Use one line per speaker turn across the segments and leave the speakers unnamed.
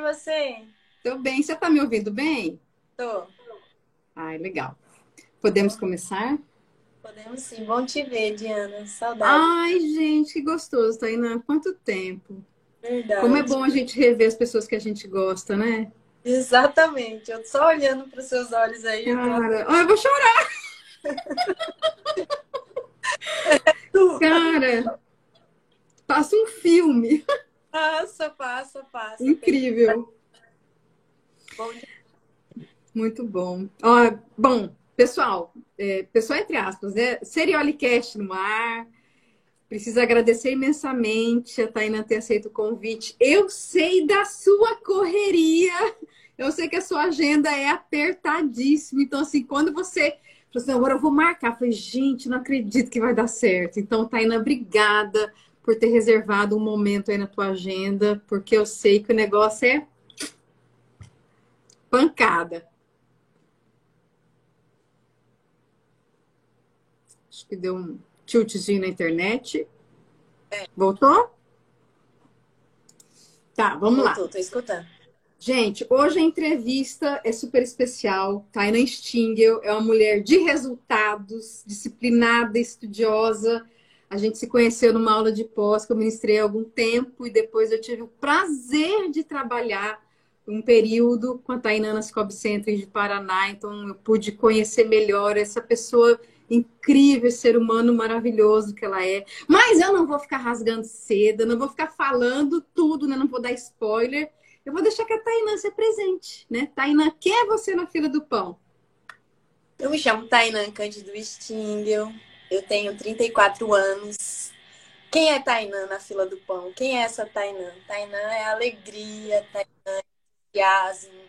você?
Tô bem. Você tá me ouvindo bem?
Tô.
Ai, legal. Podemos começar?
Podemos sim. Bom te ver, Diana. Saudade.
Ai, gente, que gostoso, Tainá. Quanto tempo.
Verdade.
Como é bom a gente rever as pessoas que a gente gosta, né?
Exatamente. Eu tô só olhando para os seus olhos aí. eu tô-
Cara, Ai, eu vou chorar. Cara, passa um filme
Passa, passa, passa.
incrível.
Bom.
Muito bom. Ó, bom, pessoal, é, pessoal entre aspas, né? Seriolicast no ar. Preciso agradecer imensamente a Tainá ter aceito o convite. Eu sei da sua correria. Eu sei que a sua agenda é apertadíssima. Então, assim, quando você falou assim, agora eu vou marcar, eu falei, gente, não acredito que vai dar certo. Então, Tainá, obrigada por ter reservado um momento aí na tua agenda, porque eu sei que o negócio é pancada. Acho que deu um tiltzinho na internet. Voltou? Tá, vamos lá.
Tô, tô escutando.
Gente, hoje a entrevista é super especial. Tainan Stingel é uma mulher de resultados, disciplinada, estudiosa. A gente se conheceu numa aula de pós que eu ministrei há algum tempo e depois eu tive o prazer de trabalhar um período com a Tainá na Scob Center de Paraná. Então eu pude conhecer melhor essa pessoa incrível, ser humano maravilhoso que ela é. Mas eu não vou ficar rasgando seda, não vou ficar falando tudo, né? Não vou dar spoiler. Eu vou deixar que a Tainã se presente, né? Tainã, quem é você na fila do pão?
Eu me chamo Tainan Cândido Stingel. Eu tenho 34 anos. Quem é Tainan na fila do pão? Quem é essa Tainan? Tainan é alegria, Tainan é entusiasmo,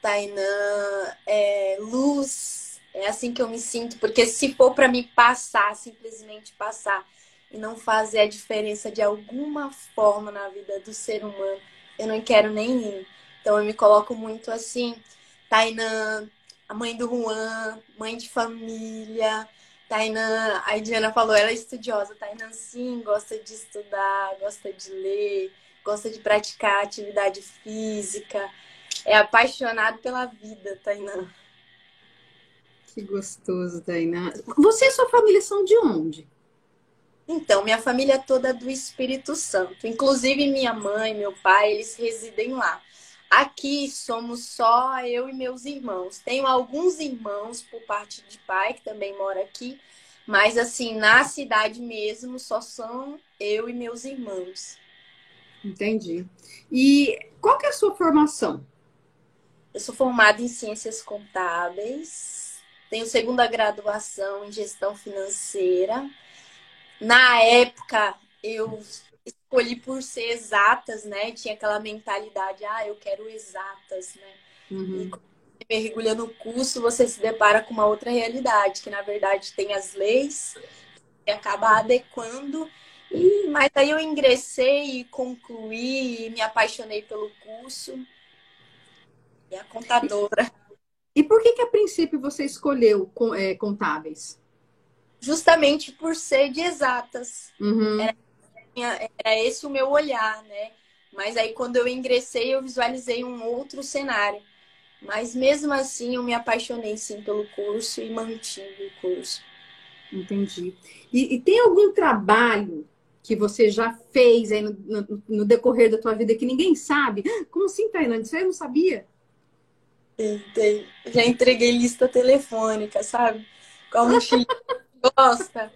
Tainan é luz. É assim que eu me sinto, porque se for para me passar, simplesmente passar e não fazer a diferença de alguma forma na vida do ser humano, eu não quero nem ir. Então eu me coloco muito assim, Tainan, a mãe do Juan, mãe de família. Tainan, a Diana falou, ela é estudiosa. Tainan, sim, gosta de estudar, gosta de ler, gosta de praticar atividade física. É apaixonado pela vida, Tainan.
Que gostoso, Tainá. Você e sua família são de onde?
Então, minha família é toda do Espírito Santo. Inclusive, minha mãe, meu pai, eles residem lá. Aqui somos só eu e meus irmãos. Tenho alguns irmãos por parte de pai que também mora aqui, mas assim, na cidade mesmo só são eu e meus irmãos.
Entendi. E qual que é a sua formação?
Eu sou formada em ciências contábeis, tenho segunda graduação em gestão financeira. Na época, eu escolhi por ser exatas, né? Tinha aquela mentalidade, ah, eu quero exatas, né?
Uhum.
E quando você mergulha no curso, você se depara com uma outra realidade, que na verdade tem as leis e acaba adequando. E, mas aí eu ingressei e concluí, e me apaixonei pelo curso. E a contadora.
E por que que a princípio você escolheu é, contábeis?
Justamente por ser de exatas.
Uhum.
Era esse o meu olhar, né? Mas aí quando eu ingressei, eu visualizei um outro cenário. Mas mesmo assim, eu me apaixonei sim pelo curso e mantive o curso.
Entendi. E, e tem algum trabalho que você já fez aí no, no- no decorrer da tua vida que ninguém sabe? Como assim, Tainá? Isso aí eu não sabia?
Tem. Já entreguei lista telefônica, sabe? Com a mochila que gosta,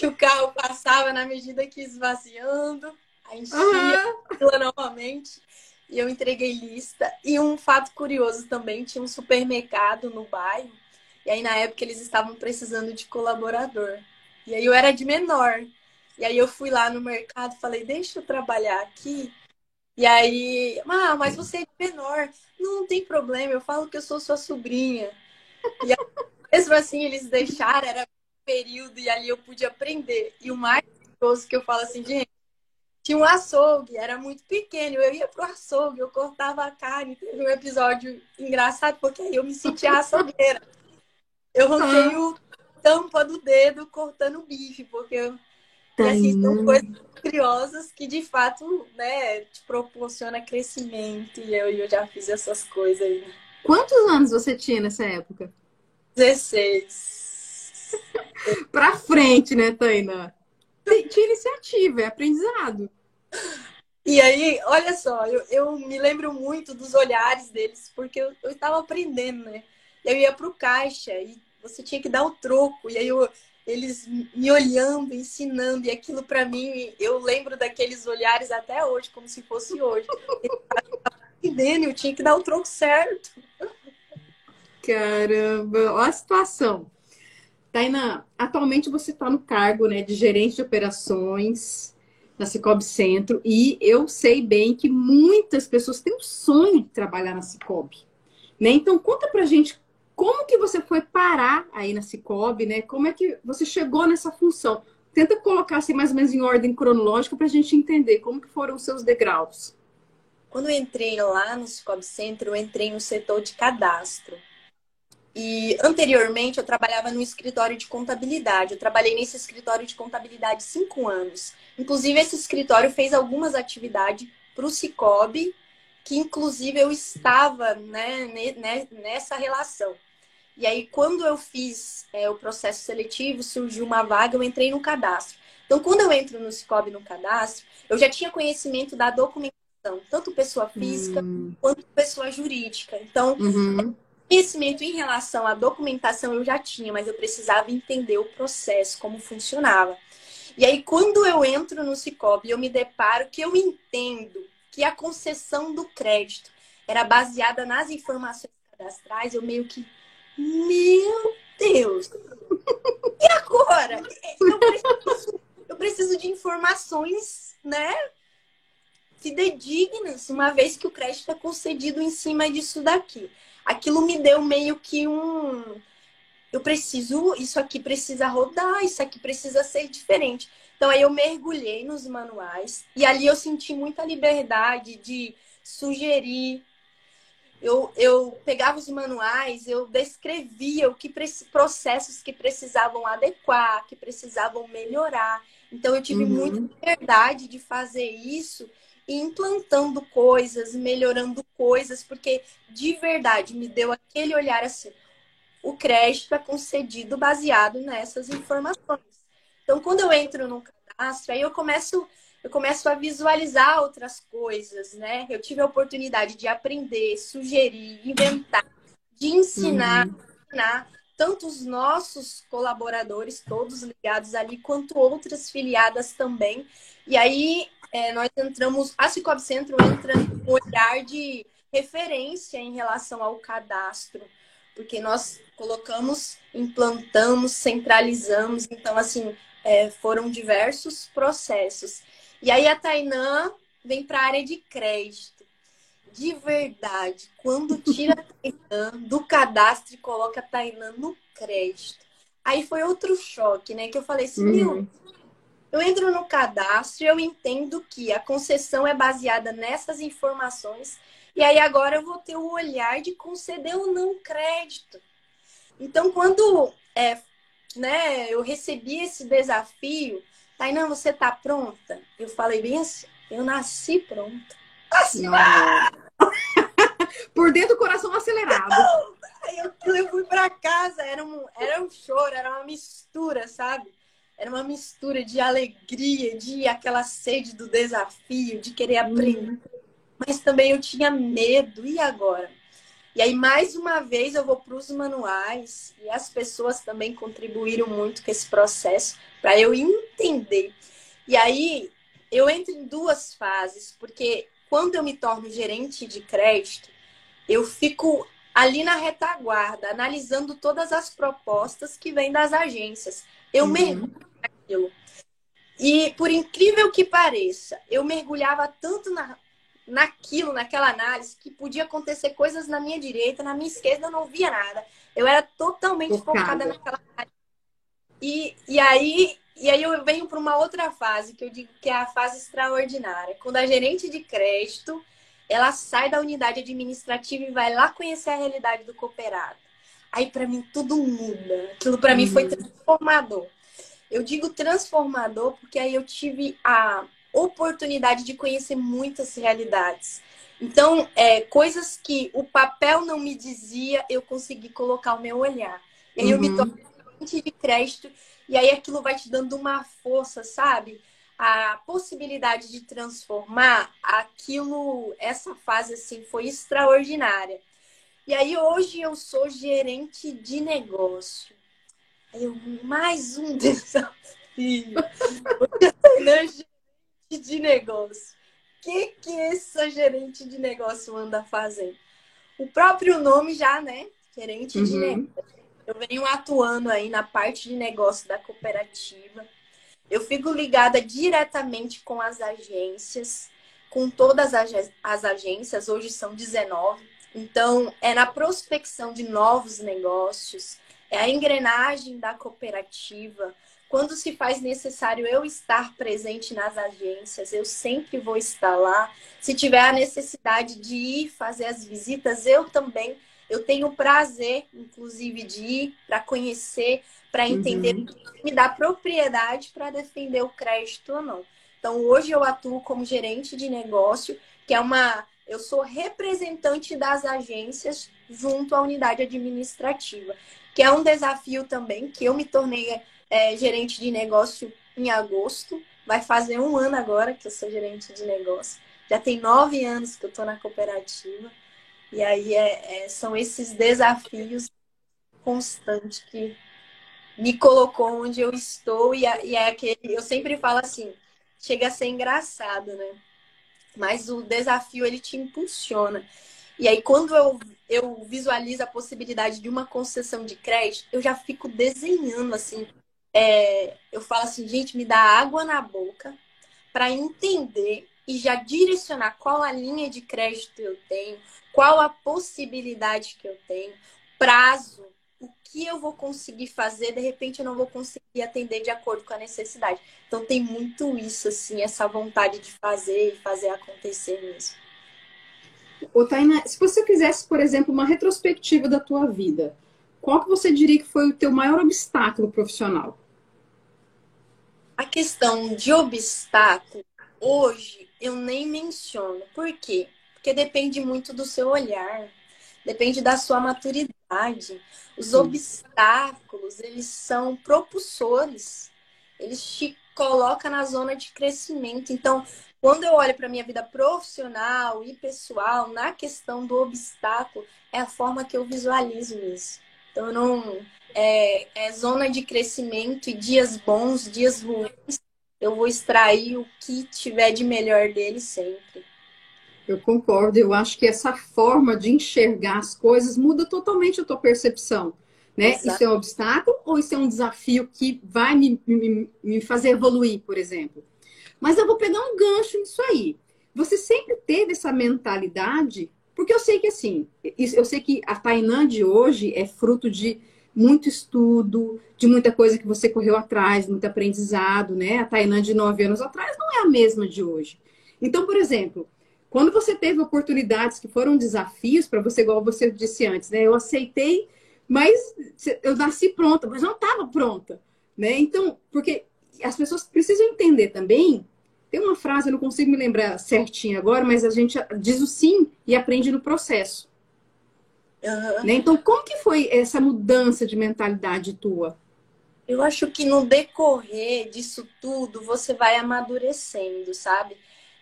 que o carro passava na medida que ia esvaziando, a fila novamente. E eu entreguei lista. E um fato curioso também, tinha um supermercado no bairro. E aí, na época, eles estavam precisando de colaborador. E aí, eu era de menor. E aí, eu fui lá no mercado falei, deixa eu trabalhar aqui. E aí, ah, mas você é de menor. Não, não tem problema, eu falo que eu sou sua sobrinha. E aí, mesmo assim, eles deixaram, era período, e ali eu pude aprender. E o mais curioso que eu falo assim, gente, tinha um açougue, era muito pequeno. Eu ia pro açougue, eu cortava a carne. Teve um episódio engraçado, porque aí eu me sentia açougueira. Eu ranquei o tampa do dedo cortando bife, porque eu E assim, são coisas curiosas que de fato, né, te proporciona crescimento. E eu, eu já fiz essas coisas aí.
Quantos anos você tinha nessa época?
16.
pra frente, né, Taina? Tinha iniciativa, é aprendizado.
E aí, olha só, eu, eu me lembro muito dos olhares deles, porque eu, eu estava aprendendo, né? Eu ia pro caixa e você tinha que dar o troco. E aí eu, eles me olhando, ensinando, e aquilo para mim, eu lembro daqueles olhares até hoje, como se fosse hoje. Entendendo, eu tinha que dar o troco certo.
Caramba, olha a situação. Tainá, atualmente você está no cargo né, de gerente de operações na Cicobi Centro e eu sei bem que muitas pessoas têm o sonho de trabalhar na Cicobi. Né? Então, conta pra gente como que você foi parar aí na Cicobi, né? Como é que você chegou nessa função? Tenta colocar assim mais ou menos em ordem cronológica para a gente entender como que foram os seus degraus.
Quando eu entrei lá no Cicobi Centro, eu entrei no setor de cadastro. E anteriormente eu trabalhava no escritório de contabilidade. Eu trabalhei nesse escritório de contabilidade cinco anos. Inclusive, esse escritório fez algumas atividades para o Cicobi, que inclusive eu estava né, nessa relação. E aí, quando eu fiz é, o processo seletivo, surgiu uma vaga, eu entrei no cadastro. Então, quando eu entro no Cicobi no cadastro, eu já tinha conhecimento da documentação, tanto pessoa física uhum. quanto pessoa jurídica. Então, uhum. Conhecimento em relação à documentação eu já tinha, mas eu precisava entender o processo, como funcionava. E aí, quando eu entro no Cicobi, eu me deparo que eu entendo que a concessão do crédito era baseada nas informações cadastrais, eu meio que meu Deus! E agora? Eu preciso, eu preciso de informações, né? Fidedignas, uma vez que o crédito é concedido em cima disso daqui. Aquilo me deu meio que um. Eu preciso, isso aqui precisa rodar, isso aqui precisa ser diferente. Então aí eu mergulhei nos manuais e ali eu senti muita liberdade de sugerir, eu, eu pegava os manuais, eu descrevia o que processos que precisavam adequar, que precisavam melhorar. Então eu tive uhum. muita liberdade de fazer isso implantando coisas, melhorando coisas, porque de verdade me deu aquele olhar assim. O crédito é concedido baseado nessas informações. Então, quando eu entro no cadastro, aí eu começo eu começo a visualizar outras coisas, né? Eu tive a oportunidade de aprender, sugerir, inventar, de ensinar, uhum. ensinar tanto os nossos colaboradores, todos ligados ali, quanto outras filiadas também. E aí é, nós entramos, a Cicobi Centro entra no olhar de referência em relação ao cadastro, porque nós colocamos, implantamos, centralizamos, então assim é, foram diversos processos. E aí a Tainã vem para a área de crédito. De verdade, quando tira a Tainã do cadastro e coloca a Tainã no crédito. Aí foi outro choque, né? Que eu falei assim, meu, uhum. Eu entro no cadastro e eu entendo que a concessão é baseada nessas informações. E aí agora eu vou ter o olhar de conceder ou não crédito. Então, quando é, né, eu recebi esse desafio, Tainan, você tá pronta? Eu falei bem assim, eu nasci pronta. Assim,
Por dentro do coração acelerado.
Eu, eu fui para casa, era um, era um choro, era uma mistura, sabe? Era uma mistura de alegria, de aquela sede do desafio, de querer aprender. Hum. Mas também eu tinha medo. E agora? E aí, mais uma vez, eu vou para os manuais e as pessoas também contribuíram muito com esse processo para eu entender. E aí, eu entro em duas fases, porque quando eu me torno gerente de crédito, eu fico ali na retaguarda, analisando todas as propostas que vêm das agências. Eu uhum. mergulho naquilo. E, por incrível que pareça, eu mergulhava tanto na, naquilo, naquela análise, que podia acontecer coisas na minha direita, na minha esquerda eu não via nada. Eu era totalmente focada, focada naquela área. E, e aí e aí eu venho para uma outra fase, que eu digo que é a fase extraordinária. Quando a gerente de crédito, ela sai da unidade administrativa e vai lá conhecer a realidade do cooperado. Aí para mim tudo muda. Aquilo para uhum. mim foi uhum. transformador. Eu digo transformador porque aí eu tive a oportunidade de conhecer muitas realidades. Então, é, coisas que o papel não me dizia, eu consegui colocar o meu olhar. E aí uhum. eu me uhum. torno de crédito, e aí aquilo vai te dando uma força, sabe? A possibilidade de transformar aquilo, essa fase assim, foi extraordinária. E aí hoje eu sou gerente de negócio. Aí eu, mais um desafio. gerente de negócio que, que essa gerente de negócio anda fazendo? O próprio nome já, né? Gerente uhum. de negócio. Eu venho atuando aí na parte de negócio da cooperativa. Eu fico ligada diretamente com as agências, com todas as agências, hoje são 19. Então, é na prospecção de novos negócios, é a engrenagem da cooperativa, quando se faz necessário eu estar presente nas agências, eu sempre vou estar lá. Se tiver a necessidade de ir fazer as visitas, eu também. Eu tenho prazer, inclusive, de ir para conhecer, para entender, uhum. me dar propriedade para defender o crédito ou não. Então, hoje eu atuo como gerente de negócio, que é uma. Eu sou representante das agências junto à unidade administrativa, que é um desafio também, que eu me tornei é, gerente de negócio em agosto. Vai fazer um ano agora que eu sou gerente de negócio. Já tem nove anos que eu estou na cooperativa. E aí é, é, são esses desafios constantes que me colocou onde eu estou. E, e é aquele. Eu sempre falo assim: chega a ser engraçado, né? Mas o desafio ele te impulsiona. E aí, quando eu, eu visualizo a possibilidade de uma concessão de crédito, eu já fico desenhando assim é, eu falo assim, gente, me dá água na boca para entender e já direcionar qual a linha de crédito eu tenho, qual a possibilidade que eu tenho, prazo, o que eu vou conseguir fazer, de repente eu não vou conseguir atender de acordo com a necessidade. Então tem muito isso, assim, essa vontade de fazer e fazer acontecer mesmo.
Ô, Taina, se você quisesse, por exemplo, uma retrospectiva da tua vida, qual que você diria que foi o teu maior obstáculo profissional?
A questão de obstáculo, hoje, eu nem menciono. Por quê? Porque depende muito do seu olhar, depende da sua maturidade. Os Sim. obstáculos, eles são propulsores. Eles te colocam na zona de crescimento. Então, quando eu olho para minha vida profissional e pessoal, na questão do obstáculo, é a forma que eu visualizo isso. Então, não, é, é zona de crescimento e dias bons, dias ruins, eu vou extrair o que tiver de melhor dele sempre.
Eu concordo, eu acho que essa forma de enxergar as coisas muda totalmente a tua percepção. Né? Isso é um obstáculo ou isso é um desafio que vai me, me, me fazer evoluir, por exemplo? Mas eu vou pegar um gancho nisso aí. Você sempre teve essa mentalidade, porque eu sei que assim, eu sei que a Tainã de hoje é fruto de muito estudo, de muita coisa que você correu atrás, muito aprendizado, né? A Tainã de nove anos atrás não é a mesma de hoje. Então, por exemplo, quando você teve oportunidades que foram desafios para você, igual você disse antes, né? Eu aceitei, mas eu nasci pronta, mas não estava pronta, né? Então, porque as pessoas precisam entender também. Tem uma frase, eu não consigo me lembrar certinho agora, mas a gente diz o sim e aprende no processo. Uhum. Né? Então, como que foi essa mudança de mentalidade tua?
Eu acho que no decorrer disso tudo, você vai amadurecendo, sabe?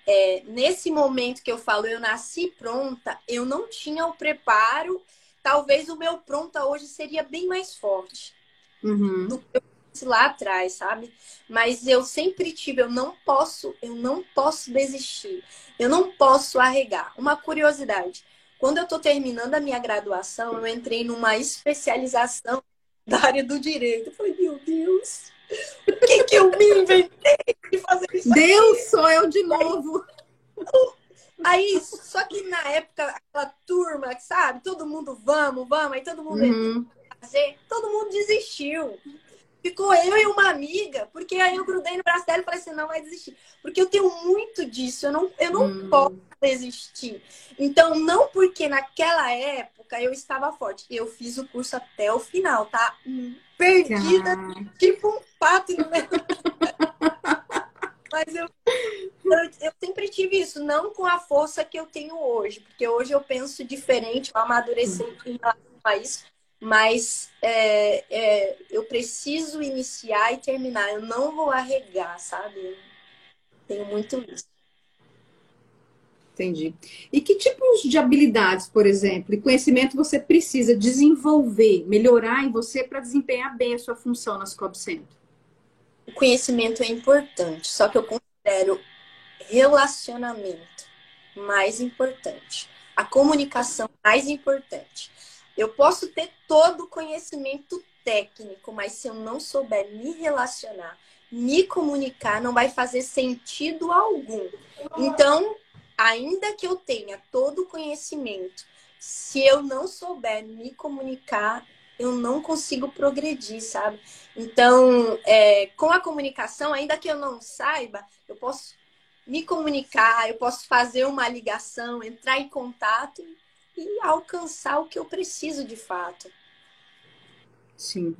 É, nesse momento que eu falo, eu nasci pronta, eu não tinha o preparo. Talvez o meu pronta hoje seria bem mais forte uhum. do que eu lá atrás, sabe? Mas eu sempre tive, eu não posso, eu não posso desistir, eu não posso arregar. Uma curiosidade, quando eu estou terminando a minha graduação, eu entrei numa especialização da área do direito. Eu falei, meu Deus, o que, que eu me inventei de fazer isso?
Deus, aqui? sou eu de novo.
Aí, só que na época, aquela turma, sabe? Todo mundo, vamos, vamos, aí todo mundo uhum. fazer, todo mundo desistiu. Ficou eu e uma amiga, porque aí eu grudei no braço dela e falei assim, não vai desistir. Porque eu tenho muito disso, eu não, eu não hum. posso desistir. Então, não porque naquela época eu estava forte. Eu fiz o curso até o final, tá? Perdida, tipo um pato no meu. Mas eu, eu, eu, sempre tive isso, não com a força que eu tenho hoje, porque hoje eu penso diferente, eu amadureci em relação a isso, mas é, é, eu preciso iniciar e terminar, eu não vou arregar, sabe? tenho muito isso.
Entendi. E que tipos de habilidades, por exemplo, e conhecimento você precisa desenvolver, melhorar em você para desempenhar bem a sua função na Scope Center?
O conhecimento é importante, só que eu considero relacionamento mais importante, a comunicação mais importante. Eu posso ter todo o conhecimento técnico, mas se eu não souber me relacionar, me comunicar, não vai fazer sentido algum. Então, ainda que eu tenha todo o conhecimento, se eu não souber me comunicar, eu não consigo progredir, sabe? Então, é, com a comunicação, ainda que eu não saiba, eu posso me comunicar, eu posso fazer uma ligação, entrar em contato e alcançar o que eu preciso de fato.
Sim.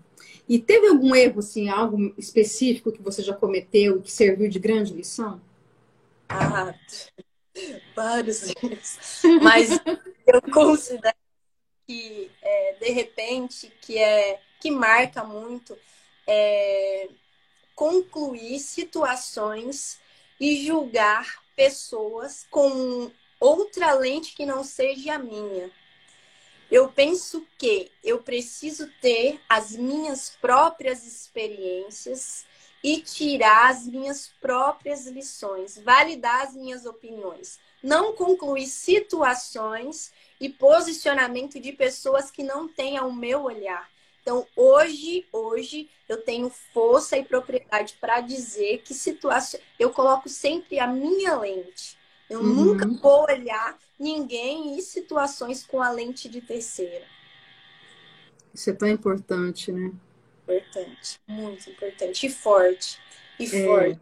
E teve algum erro, assim, algo específico que você já cometeu que serviu de grande lição?
Ah, vários erros. Mas eu considero que, é, de repente, que, é, que marca muito é, concluir situações e julgar pessoas com outra lente que não seja a minha. Eu penso que eu preciso ter as minhas próprias experiências e tirar as minhas próprias lições, validar as minhas opiniões, não concluir situações e posicionamento de pessoas que não tenham o meu olhar. Então, hoje, hoje eu tenho força e propriedade para dizer que situação eu coloco sempre a minha lente. Eu uhum. nunca vou olhar ninguém e situações com a lente de terceira.
Isso é tão importante, né?
Importante, muito importante. E forte. E é. forte.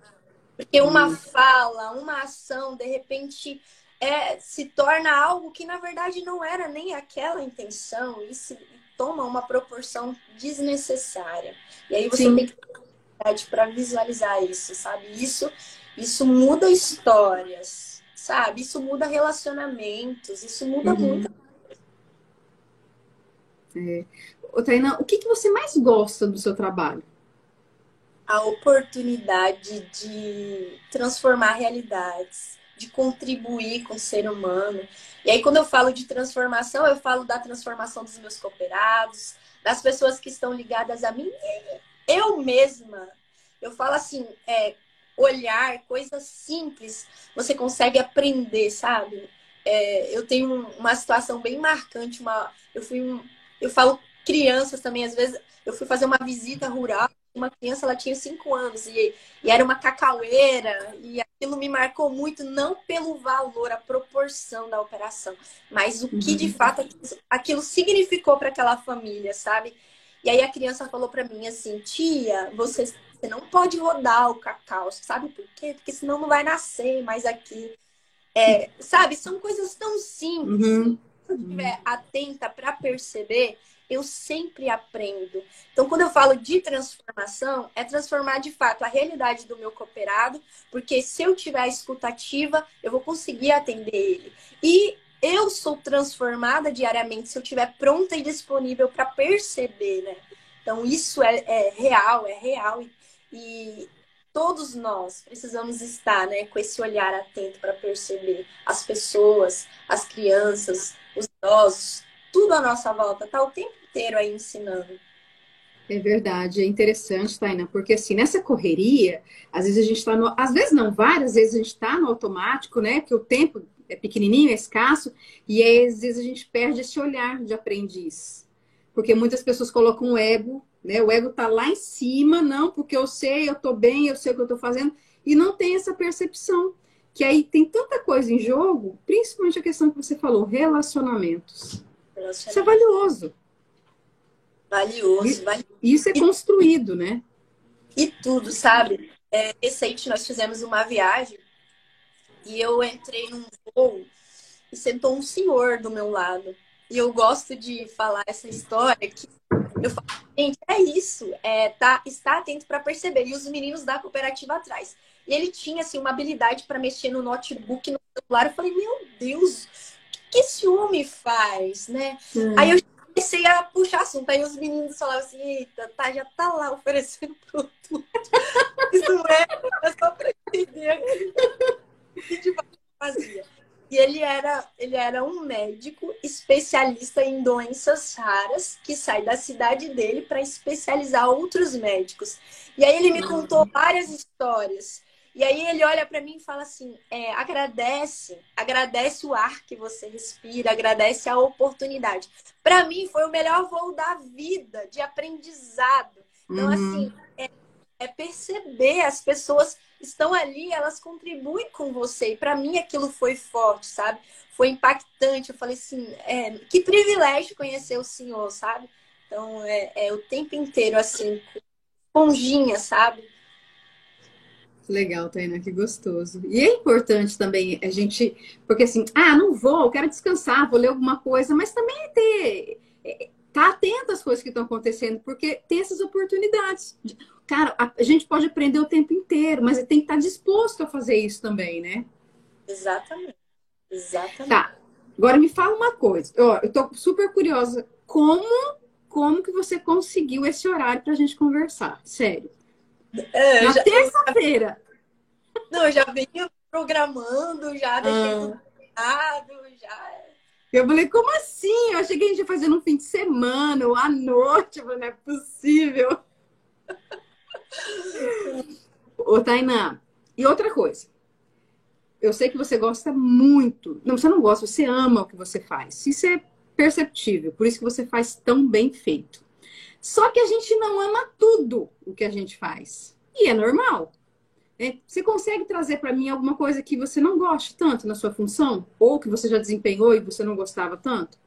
Porque uma fala, uma ação, de repente, é, se torna algo que, na verdade, não era nem aquela intenção e se toma uma proporção desnecessária. E aí você Sim. tem que ter para visualizar isso, sabe? Isso, isso muda histórias sabe? Isso muda relacionamentos, isso muda uhum. muito.
É. Ô, Tainá, o que, que você mais gosta do seu trabalho?
A oportunidade de transformar realidades, de contribuir com o ser humano. E aí, quando eu falo de transformação, eu falo da transformação dos meus cooperados, das pessoas que estão ligadas a mim, eu mesma. Eu falo assim, é, olhar, coisas simples, você consegue aprender, sabe? É, eu tenho uma situação bem marcante, uma, eu fui um, eu falo crianças também, às vezes eu fui fazer uma visita rural, uma criança ela tinha cinco anos e, e era uma cacaueira e aquilo me marcou muito não pelo valor, a proporção da operação, mas o que de uhum. fato aquilo, aquilo significou para aquela família, sabe? E aí a criança falou para mim assim, tia, você você não pode rodar o cacau, sabe por quê? Porque senão não vai nascer mais aqui. É, sabe, são coisas tão simples. Uhum. Se eu estiver atenta para perceber, eu sempre aprendo. Então, quando eu falo de transformação, é transformar de fato a realidade do meu cooperado, porque se eu tiver escutativa, eu vou conseguir atender ele. E eu sou transformada diariamente se eu estiver pronta e disponível para perceber, né? Então, isso é, é real, é real. E e todos nós precisamos estar né, com esse olhar atento para perceber as pessoas, as crianças, os idosos, tudo à nossa volta, está o tempo inteiro aí ensinando.
É verdade, é interessante, Taina, porque assim, nessa correria, às vezes a gente está no. Às vezes não, várias vezes a gente está no automático, né? Porque o tempo é pequenininho, é escasso, e aí, às vezes a gente perde esse olhar de aprendiz. Porque muitas pessoas colocam o ego né? O ego está lá em cima, não, porque eu sei, eu estou bem, eu sei o que eu estou fazendo, e não tem essa percepção. Que aí tem tanta coisa em jogo, principalmente a questão que você falou, relacionamentos. Relacionamento. Isso é valioso.
Valioso,
isso,
valioso.
Isso é construído, né?
E tudo, sabe? É, recente nós fizemos uma viagem e eu entrei num voo e sentou um senhor do meu lado. E eu gosto de falar essa história que Eu falo, gente, é isso, é tá, está atento para perceber. E os meninos da cooperativa atrás. E ele tinha assim uma habilidade para mexer no notebook, no celular. Eu falei, meu Deus, o que esse homem faz, né? Aí eu comecei a puxar assunto. Aí os meninos falavam assim, eita, tá, já tá lá oferecendo produto. Isso é, é só para entender o que de fazia. E ele era, ele era um médico especialista em doenças raras que sai da cidade dele para especializar outros médicos. E aí ele me contou várias histórias. E aí ele olha para mim e fala assim: é, agradece, agradece o ar que você respira, agradece a oportunidade. Para mim foi o melhor voo da vida, de aprendizado. Então, uhum. assim, é, é perceber as pessoas estão ali, elas contribuem com você. E para mim aquilo foi forte, sabe? Foi impactante. Eu falei assim, é, que privilégio conhecer o Senhor, sabe? Então é, é o tempo inteiro assim, esponjinha, sabe?
Legal, Tainá, que gostoso. E é importante também a gente, porque assim, ah, não vou, quero descansar, vou ler alguma coisa, mas também é ter, é, tá atento às coisas que estão acontecendo, porque tem essas oportunidades. Cara, a gente pode aprender o tempo inteiro, mas tem que estar disposto a fazer isso também, né?
Exatamente. Exatamente.
Tá. Agora me fala uma coisa. Ó, eu tô super curiosa. Como, como que você conseguiu esse horário pra gente conversar? Sério. É, Na terça-feira.
Não, eu já venho programando, já deixei ah. tudo já.
Eu falei, como assim? Eu achei que a gente ia fazer no fim de semana ou à noite. Eu falei, não é possível. Ô, Tainá, e outra coisa. Eu sei que você gosta muito. Não, você não gosta, você ama o que você faz. Isso é perceptível, por isso que você faz tão bem feito. Só que a gente não ama tudo o que a gente faz. E é normal. Né? Você consegue trazer para mim alguma coisa que você não goste tanto na sua função? Ou que você já desempenhou e você não gostava tanto?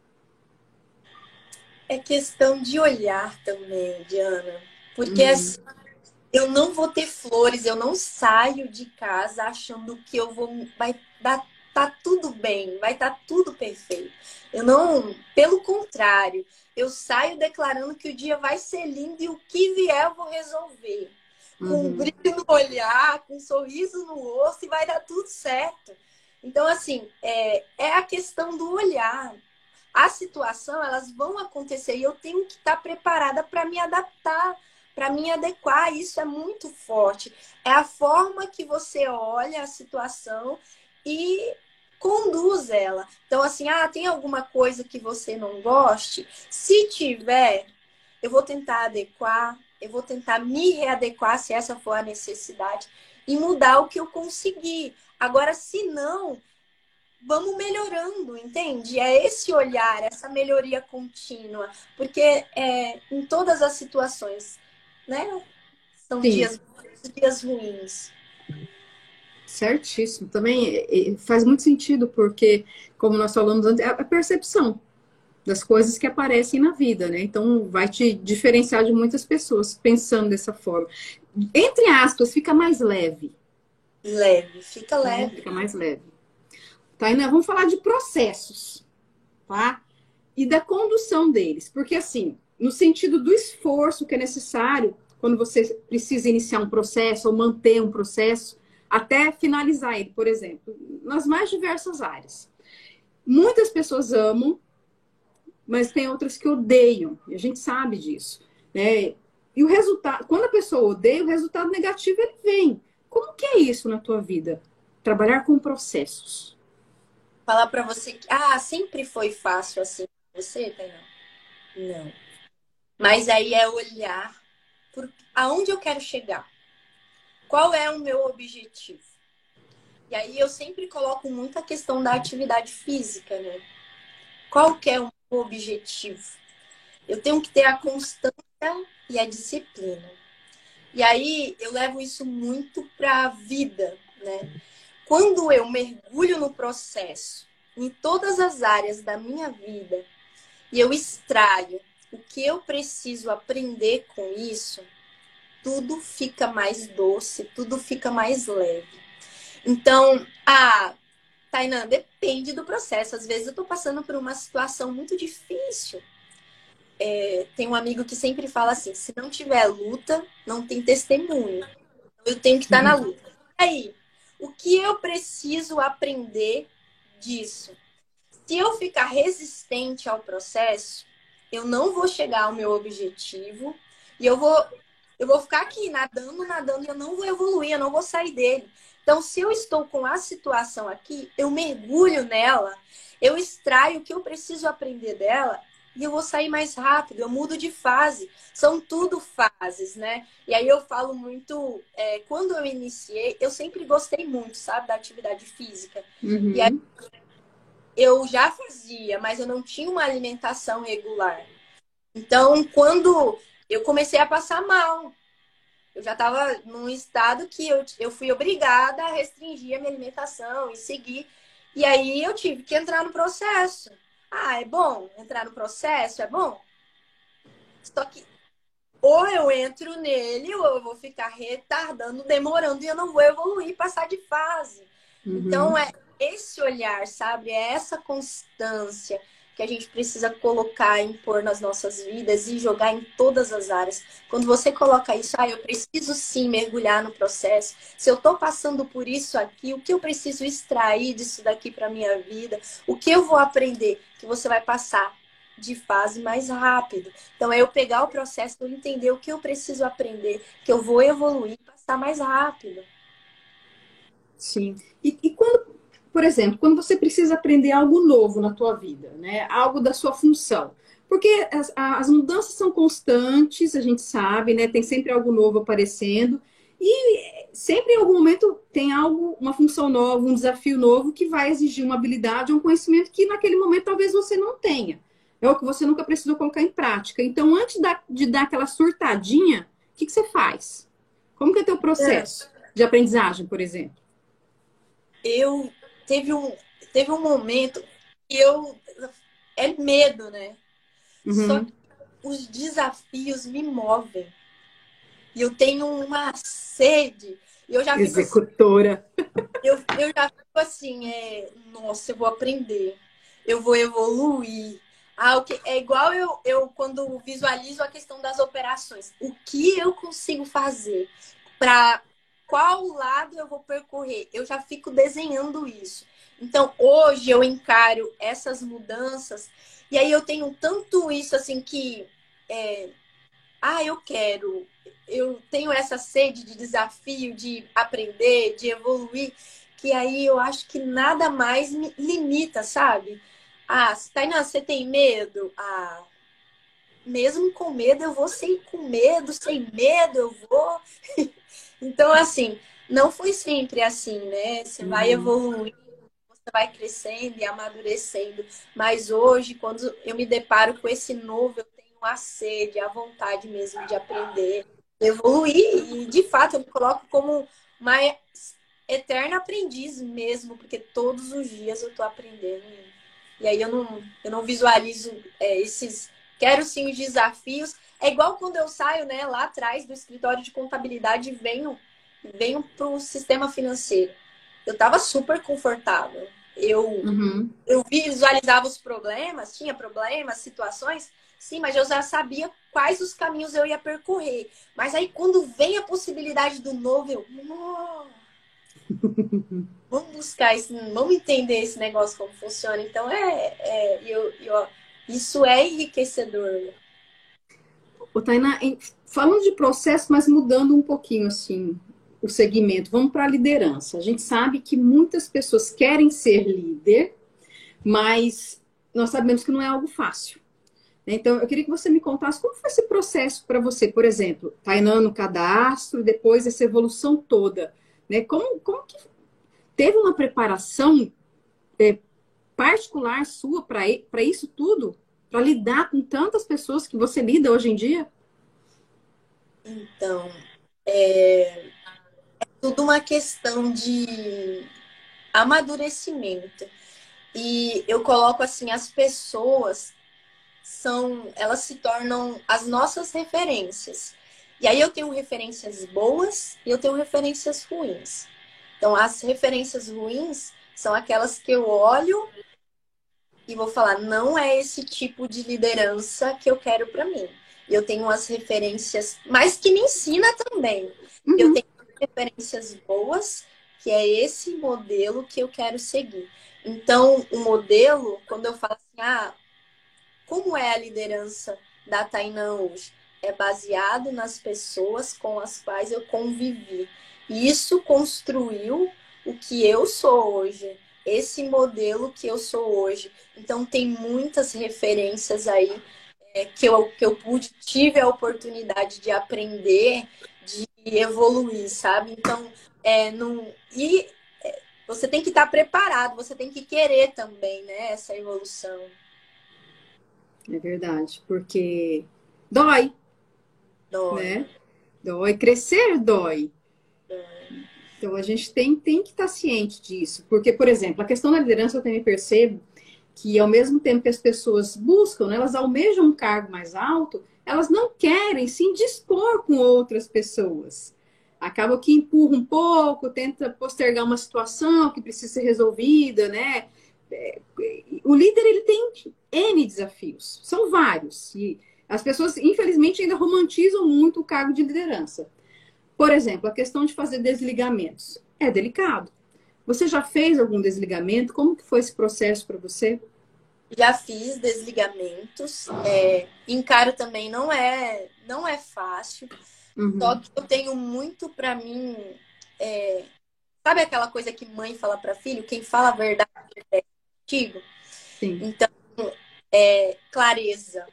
É questão de olhar também, Diana. Porque hum. assim, eu não vou ter flores, eu não saio de casa achando que eu vou vai dar tá tudo bem, vai estar tá tudo perfeito. Eu não, pelo contrário, eu saio declarando que o dia vai ser lindo e o que vier eu vou resolver. Com uhum. um brilho no olhar, com um sorriso no rosto e vai dar tudo certo. Então, assim, é, é a questão do olhar. A situação, elas vão acontecer e eu tenho que estar preparada para me adaptar para me adequar. Isso é muito forte. É a forma que você olha a situação e conduz ela. Então, assim, ah, tem alguma coisa que você não goste? Se tiver, eu vou tentar adequar, eu vou tentar me readequar, se essa for a necessidade, e mudar o que eu conseguir. Agora, se não, vamos melhorando, entende? É esse olhar, essa melhoria contínua, porque é, em todas as situações né? São dias, dias ruins.
Certíssimo. Também faz muito sentido, porque, como nós falamos antes, é a percepção das coisas que aparecem na vida, né? Então, vai te diferenciar de muitas pessoas pensando dessa forma. Entre aspas, fica mais leve.
Leve, fica né? leve.
Fica mais leve. Tainá, vamos falar de processos, tá? E da condução deles. Porque, assim, no sentido do esforço que é necessário quando você precisa iniciar um processo ou manter um processo até finalizar ele, por exemplo, nas mais diversas áreas. Muitas pessoas amam, mas tem outras que odeiam, e a gente sabe disso. Né? E o resultado, quando a pessoa odeia, o resultado negativo ele vem. Como que é isso na tua vida? Trabalhar com processos.
Falar para você que ah, sempre foi fácil assim. Você, Tainá? Não. Mas aí é olhar por aonde eu quero chegar. Qual é o meu objetivo? E aí eu sempre coloco muito a questão da atividade física, né? Qual que é o meu objetivo? Eu tenho que ter a constância e a disciplina. E aí eu levo isso muito para a vida, né? Quando eu mergulho no processo, em todas as áreas da minha vida, e eu extraio o que eu preciso aprender com isso, tudo fica mais doce, tudo fica mais leve. Então, a Tainan, depende do processo. Às vezes eu estou passando por uma situação muito difícil. é, tem um amigo que sempre fala assim: se não tiver luta, não tem testemunho. Eu tenho que estar na luta. E aí, o que eu preciso aprender disso? Se eu ficar resistente ao processo, eu não vou chegar ao meu objetivo e eu vou eu vou ficar aqui nadando, nadando e eu não vou evoluir, eu não vou sair dele. Então, se eu estou com a situação aqui, eu mergulho nela, eu extraio o que eu preciso aprender dela e eu vou sair mais rápido, eu mudo de fase. São tudo fases, né? E aí eu falo muito, é, quando eu iniciei, eu sempre gostei muito, sabe, da atividade física. Uhum. E aí eu já fazia, mas eu não tinha uma alimentação regular. Então, quando eu comecei a passar mal, eu já estava num estado que eu, eu fui obrigada a restringir a minha alimentação e seguir. E aí eu tive que entrar no processo. Ah, é bom entrar no processo? É bom? Só que ou eu entro nele ou eu vou ficar retardando, demorando e eu não vou evoluir, passar de fase. Uhum. Então é esse olhar, sabe? É essa constância que a gente precisa colocar, impor nas nossas vidas e jogar em todas as áreas. Quando você coloca isso, ah, eu preciso sim mergulhar no processo. Se eu estou passando por isso aqui, o que eu preciso extrair disso daqui para minha vida? O que eu vou aprender? Que você vai passar de fase mais rápido. Então, é eu pegar o processo, eu entender o que eu preciso aprender, que eu vou evoluir e passar mais rápido.
Sim. E, e quando por exemplo, quando você precisa aprender algo novo na tua vida, né? Algo da sua função. Porque as, as mudanças são constantes, a gente sabe, né? Tem sempre algo novo aparecendo. E sempre em algum momento tem algo, uma função nova, um desafio novo que vai exigir uma habilidade, um conhecimento que naquele momento talvez você não tenha. É o que você nunca precisou colocar em prática. Então, antes de dar aquela surtadinha, o que, que você faz? Como que é teu processo é. de aprendizagem, por exemplo?
Eu teve um, teve um momento que eu. É medo, né? Uhum. Só que os desafios me movem. E eu tenho uma sede. Eu já
Executora.
Assim, eu, eu já fico assim, é, nossa, eu vou aprender. Eu vou evoluir. Ah, o que, é igual eu, eu quando visualizo a questão das operações. O que eu consigo fazer para qual lado eu vou percorrer. Eu já fico desenhando isso. Então, hoje eu encaro essas mudanças e aí eu tenho tanto isso assim que é, ah, eu quero, eu tenho essa sede de desafio, de aprender, de evoluir, que aí eu acho que nada mais me limita, sabe? Ah, Tainá, você tem medo? Ah, mesmo com medo, eu vou sem com medo, sem medo, eu vou. Então, assim, não foi sempre assim, né? Você uhum. vai evoluindo, você vai crescendo e amadurecendo. Mas hoje, quando eu me deparo com esse novo, eu tenho a sede, a vontade mesmo de aprender, evoluir. E, de fato, eu me coloco como uma eterna aprendiz mesmo, porque todos os dias eu estou aprendendo. E aí eu não, eu não visualizo é, esses. Quero sim os desafios, é igual quando eu saio, né, lá atrás do escritório de contabilidade e venho, venho para o sistema financeiro. Eu estava super confortável. Eu, uhum. eu visualizava os problemas, tinha problemas, situações, sim, mas eu já sabia quais os caminhos eu ia percorrer. Mas aí quando vem a possibilidade do novo, eu. vamos buscar isso, vamos entender esse negócio como funciona. Então é, é eu, eu, isso é enriquecedor.
Ô, Tainá, falando de processo, mas mudando um pouquinho assim o segmento, vamos para a liderança. A gente sabe que muitas pessoas querem ser líder, mas nós sabemos que não é algo fácil. Então, eu queria que você me contasse como foi esse processo para você, por exemplo, Tainá no cadastro, depois essa evolução toda. Né? Como, como que teve uma preparação é, particular sua para isso tudo? para lidar com tantas pessoas que você lida hoje em dia?
Então, é, é tudo uma questão de amadurecimento. E eu coloco assim, as pessoas são, elas se tornam as nossas referências. E aí eu tenho referências boas e eu tenho referências ruins. Então, as referências ruins são aquelas que eu olho e vou falar, não é esse tipo de liderança que eu quero para mim. Eu tenho umas referências, mas que me ensina também. Uhum. Eu tenho referências boas, que é esse modelo que eu quero seguir. Então, o modelo, quando eu falo assim, ah, como é a liderança da Tainã hoje? É baseado nas pessoas com as quais eu convivi. E isso construiu o que eu sou hoje, esse modelo que eu sou hoje. Então, tem muitas referências aí é, que, eu, que eu pude, tive a oportunidade de aprender, de evoluir, sabe? Então, é, não, e é, você tem que estar preparado, você tem que querer também, né, essa evolução.
É verdade, porque dói. Dói. Né? Dói. Crescer dói. Então a gente tem, tem que estar ciente disso. Porque, por exemplo, a questão da liderança eu também percebo que ao mesmo tempo que as pessoas buscam, né, elas almejam um cargo mais alto, elas não querem se indispor com outras pessoas. Acaba que empurra um pouco, tenta postergar uma situação que precisa ser resolvida, né? O líder ele tem N desafios, são vários. E as pessoas, infelizmente, ainda romantizam muito o cargo de liderança. Por exemplo, a questão de fazer desligamentos. É delicado. Você já fez algum desligamento? Como que foi esse processo para você?
Já fiz desligamentos. É, encaro também não é não é fácil. Uhum. Só que eu tenho muito para mim. É, sabe aquela coisa que mãe fala para filho? Quem fala a verdade é contigo. Sim. Então, é, clareza.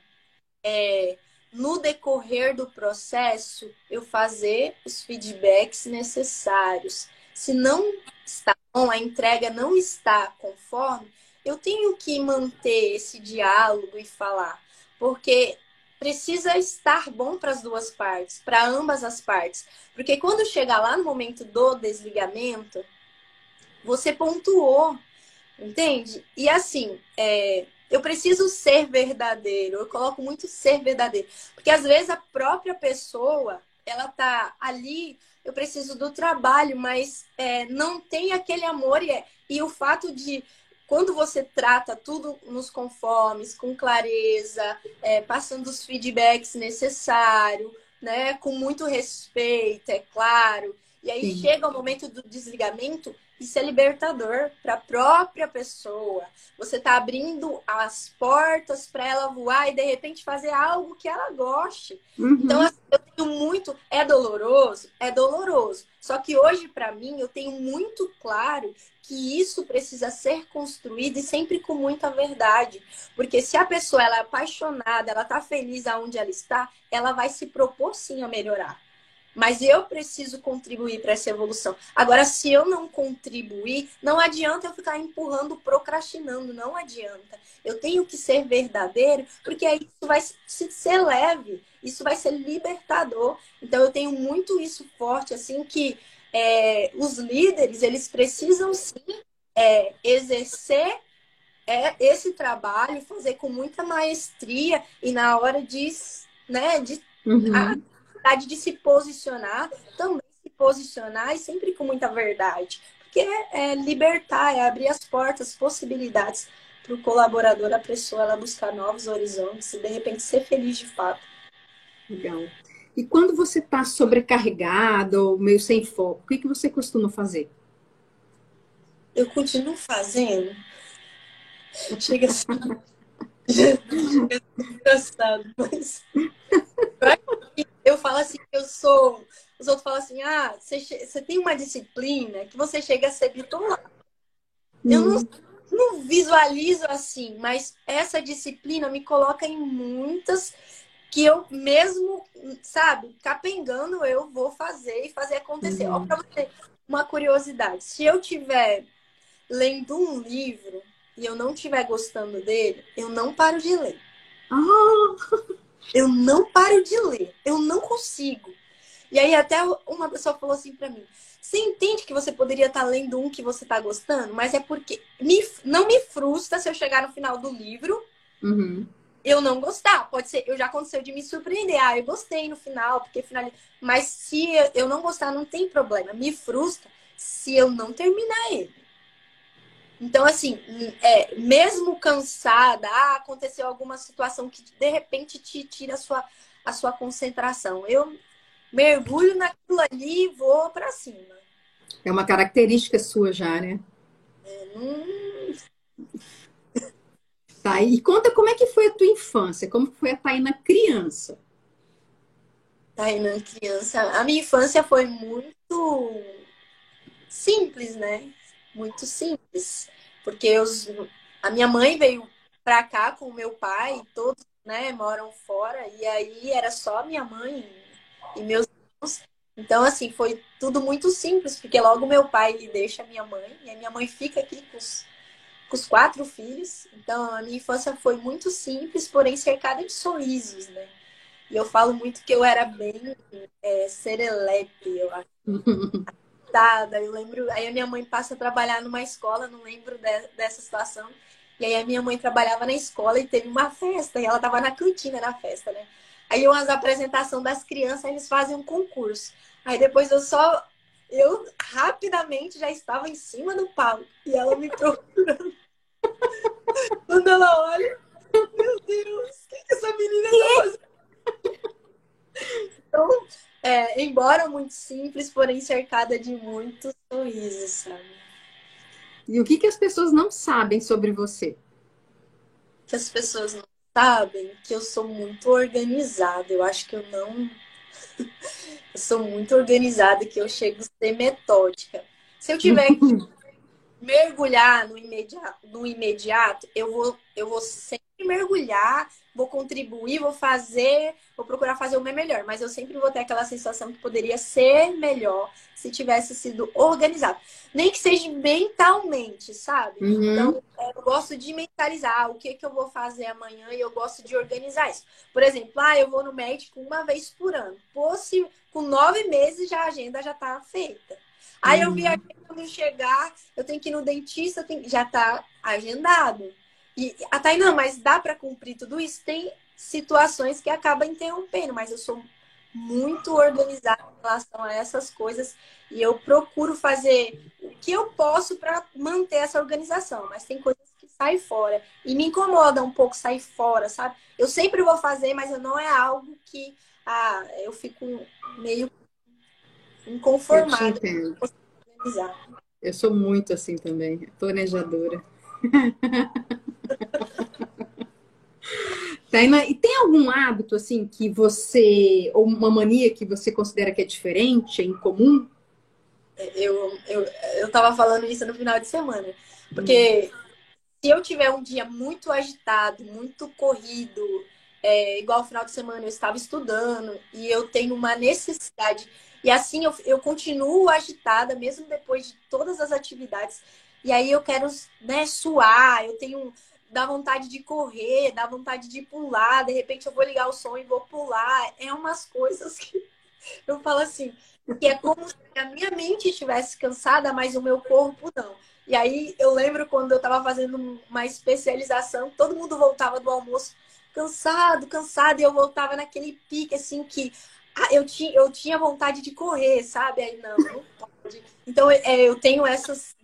É, no decorrer do processo, eu fazer os feedbacks necessários. Se não está bom, a entrega não está conforme, eu tenho que manter esse diálogo e falar, porque precisa estar bom para as duas partes, para ambas as partes. Porque quando chegar lá no momento do desligamento, você pontuou, entende? E assim, é, eu preciso ser verdadeiro. Eu coloco muito ser verdadeiro. Porque às vezes a própria pessoa, ela tá ali, eu preciso do trabalho, mas é, não tem aquele amor. E, é, e o fato de, quando você trata tudo nos conformes, com clareza, é, passando os feedbacks necessários, né, com muito respeito, é claro. E aí Sim. chega o momento do desligamento, isso é libertador para a própria pessoa. Você está abrindo as portas para ela voar e de repente fazer algo que ela goste. Uhum. Então, assim, eu tenho muito. É doloroso? É doloroso. Só que hoje, para mim, eu tenho muito claro que isso precisa ser construído e sempre com muita verdade. Porque se a pessoa ela é apaixonada, ela está feliz aonde ela está, ela vai se propor sim a melhorar. Mas eu preciso contribuir para essa evolução. Agora, se eu não contribuir, não adianta eu ficar empurrando, procrastinando. Não adianta. Eu tenho que ser verdadeiro, porque aí isso vai ser leve, isso vai ser libertador. Então, eu tenho muito isso forte, assim, que é, os líderes, eles precisam sim é, exercer é, esse trabalho, fazer com muita maestria e na hora de, né, de uhum. De se posicionar, também se posicionar e sempre com muita verdade. Porque é, é libertar, é abrir as portas, possibilidades para o colaborador, a pessoa, ela buscar novos horizontes e de repente ser feliz de fato.
Legal. E quando você está sobrecarregado ou meio sem foco, o que, que você costuma fazer?
Eu continuo fazendo. Chega assim. engraçado, mas eu falo assim, eu sou. Os outros falam assim, ah, você, você tem uma disciplina que você chega a ser bitolado. Hum. Eu não, não visualizo assim, mas essa disciplina me coloca em muitas que eu mesmo, sabe, capengando, eu vou fazer e fazer acontecer. Uhum. Ó, pra você, uma curiosidade. Se eu tiver lendo um livro e eu não estiver gostando dele, eu não paro de ler. Oh. Eu não paro de ler. Eu não consigo. E aí até uma pessoa falou assim para mim: "Você entende que você poderia estar tá lendo um que você está gostando, mas é porque me, não me frustra se eu chegar no final do livro uhum. eu não gostar. Pode ser, eu já aconteceu de me surpreender. Ah, eu gostei no final, porque final. Mas se eu não gostar, não tem problema. Me frustra se eu não terminar ele. Então, assim, é, mesmo cansada, ah, aconteceu alguma situação que de repente te tira a sua, a sua concentração. Eu mergulho naquilo ali e vou para cima.
É uma característica sua já, né?
É, não...
Tá, e conta como é que foi a tua infância, como foi a Taina criança.
Taina criança, a minha infância foi muito simples, né? Muito simples, porque os, a minha mãe veio pra cá com o meu pai, todos, né, moram fora, e aí era só minha mãe e meus irmãos. Então, assim, foi tudo muito simples, porque logo meu pai ele deixa minha mãe, e a minha mãe fica aqui com os com os quatro filhos. Então, a minha infância foi muito simples, porém cercada de sorrisos, né? E eu falo muito que eu era bem é, serelepe, eu acho. eu lembro. Aí a minha mãe passa a trabalhar numa escola, não lembro de, dessa situação. E aí a minha mãe trabalhava na escola e teve uma festa, e ela tava na cantina na festa, né? Aí umas apresentação das crianças, eles fazem um concurso. Aí depois eu só eu rapidamente já estava em cima do palco e ela me procurando. Quando ela olha, meu Deus, o que, que essa menina fazendo? Então, é, embora muito simples, porém cercada de muitos sorrisos, sabe?
E o que, que as pessoas não sabem sobre você?
Que as pessoas não sabem que eu sou muito organizada. Eu acho que eu não eu sou muito organizada, que eu chego a ser metódica. Se eu tiver que mergulhar no imediato, no imediato eu, vou, eu vou sempre mergulhar, vou contribuir, vou fazer, vou procurar fazer o meu melhor. Mas eu sempre vou ter aquela sensação que poderia ser melhor se tivesse sido organizado. Nem que seja mentalmente, sabe? Uhum. Então, eu gosto de mentalizar o que, que eu vou fazer amanhã e eu gosto de organizar isso. Por exemplo, ah, eu vou no médico uma vez por ano. Se com nove meses já a agenda já tá feita. Aí eu vi aqui quando chegar, eu tenho que ir no dentista, tenho... já tá agendado. E a Tainá, mas dá para cumprir tudo isso? Tem situações que acaba interrompendo, mas eu sou muito organizada em relação a essas coisas e eu procuro fazer o que eu posso para manter essa organização, mas tem coisas que saem fora e me incomoda um pouco sair fora, sabe? Eu sempre vou fazer, mas não é algo que ah, eu fico meio inconformada. Eu,
eu sou muito assim também, planejadora. E tem algum hábito assim que você, ou uma mania que você considera que é diferente, é incomum?
Eu, eu, eu tava falando isso no final de semana. Porque hum. se eu tiver um dia muito agitado, muito corrido, é, igual final de semana eu estava estudando e eu tenho uma necessidade. E assim eu, eu continuo agitada, mesmo depois de todas as atividades. E aí eu quero né, suar, eu tenho dá vontade de correr, dá vontade de pular, de repente eu vou ligar o som e vou pular. É umas coisas que eu falo assim, que é como se a minha mente estivesse cansada, mas o meu corpo não. E aí eu lembro quando eu estava fazendo uma especialização, todo mundo voltava do almoço cansado, cansado, e eu voltava naquele pique assim que ah, eu, tinha, eu tinha vontade de correr, sabe? Aí não, não pode. Então é, eu tenho essas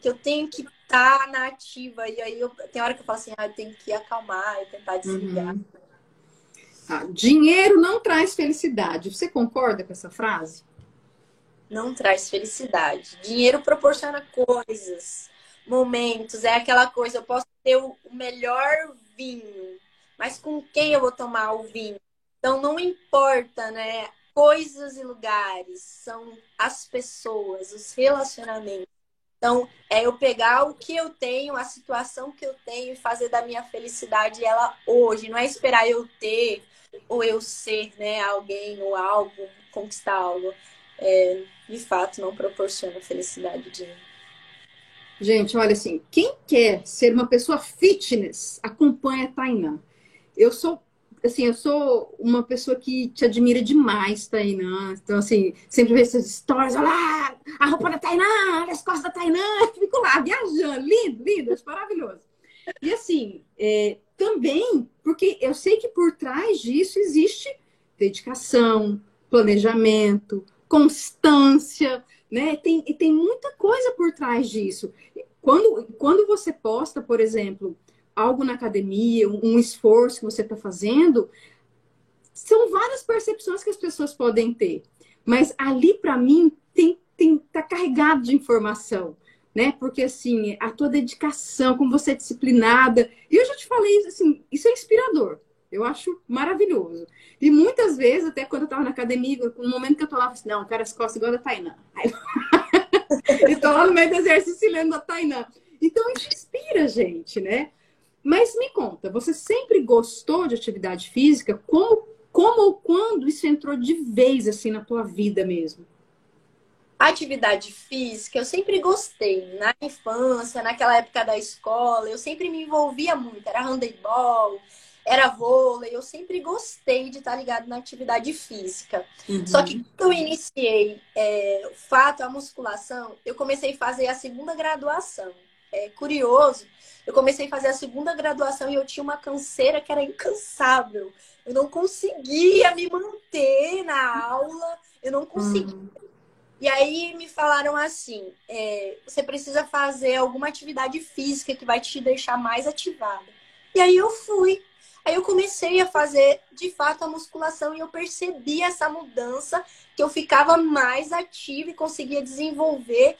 que eu tenho que estar tá na ativa. E aí eu, tem hora que eu falo assim, ah, eu tenho que acalmar e tentar desligar. Uhum.
Ah, dinheiro não traz felicidade. Você concorda com essa frase?
Não traz felicidade. Dinheiro proporciona coisas, momentos. É aquela coisa, eu posso ter o melhor vinho, mas com quem eu vou tomar o vinho? Então não importa, né? Coisas e lugares, são as pessoas, os relacionamentos. Então, é eu pegar o que eu tenho, a situação que eu tenho e fazer da minha felicidade ela hoje. Não é esperar eu ter ou eu ser né, alguém ou algo, conquistar algo. É, de fato, não proporciona felicidade de
Gente, olha assim, quem quer ser uma pessoa fitness, acompanha a Tainá. Eu sou assim, eu sou uma pessoa que te admira demais, Tainã. Então, assim, sempre vejo essas histórias, olha lá, a roupa da Tainã, olha as costas da Tainã, fico lá viajando, lindo, lindo, maravilhoso. E assim, é, também, porque eu sei que por trás disso existe dedicação, planejamento, constância, né? Tem, tem muita coisa por trás disso. quando, quando você posta, por exemplo, algo na academia, um, esforço que você está fazendo, são várias percepções que as pessoas podem ter. Mas ali, para mim, tem, tem, tá carregado de informação né? Porque assim, a tua dedicação, como você é disciplinada. E eu já te falei, assim, isso é inspirador. Eu acho maravilhoso. E muitas vezes, até quando eu estava na academia, no momento que eu tô lá, eu assim, não, cara, as costas igual a da eu tô lá no meio do exercício lendo a Tainã. Então, isso inspira a gente, né? Mas me conta, você sempre gostou de atividade física? Como, como ou quando isso entrou de vez, assim, na tua vida mesmo?
atividade física, eu sempre gostei. Na infância, naquela época da escola, eu sempre me envolvia muito. Era handebol, era vôlei, eu sempre gostei de estar ligado na atividade física. Uhum. Só que quando eu iniciei é, o fato, a musculação, eu comecei a fazer a segunda graduação. É curioso, eu comecei a fazer a segunda graduação e eu tinha uma canseira que era incansável. Eu não conseguia me manter na aula, eu não conseguia. Uhum e aí me falaram assim: é, você precisa fazer alguma atividade física que vai te deixar mais ativada. E aí eu fui. Aí eu comecei a fazer de fato a musculação e eu percebi essa mudança, que eu ficava mais ativa e conseguia desenvolver.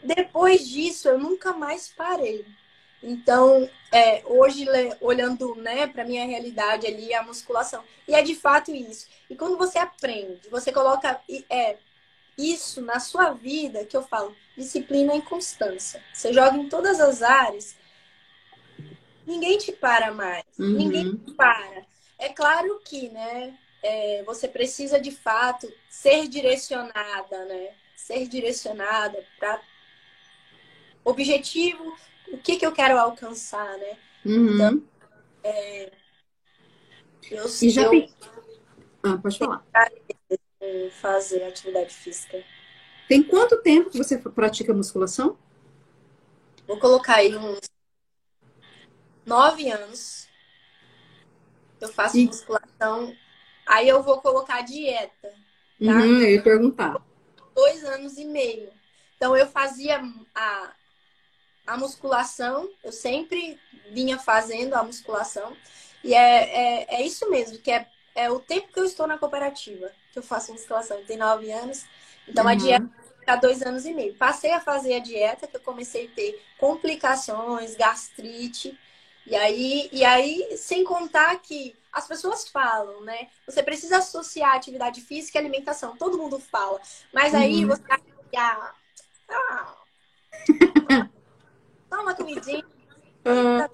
Depois disso, eu nunca mais parei. Então, é, hoje, olhando né, para minha realidade ali, a musculação. E é de fato isso. E quando você aprende, você coloca. É, isso na sua vida que eu falo, disciplina e constância. Você joga em todas as áreas, ninguém te para mais, uhum. ninguém te para. É claro que, né, é, você precisa de fato ser direcionada, né? Ser direcionada para objetivo, o que, que eu quero alcançar, né?
Uhum. Então, é, eu, e já eu, ah, pode falar
fazer atividade física.
Tem quanto tempo que você pratica musculação?
Vou colocar aí uns nove anos. Eu faço e... musculação. Aí eu vou colocar dieta.
Tá? Uhum, eu ia perguntar.
Dois anos e meio. Então eu fazia a, a musculação, eu sempre vinha fazendo a musculação. E é, é, é isso mesmo, que é, é o tempo que eu estou na cooperativa que eu faço musculação, tem nove anos. Então uhum. a dieta há dois anos e meio. Passei a fazer a dieta, que eu comecei a ter complicações, gastrite. E aí, e aí, sem contar que as pessoas falam, né? Você precisa associar atividade física e alimentação. Todo mundo fala. Mas aí uhum. você ah, ah, toma uma comidinha. Uhum.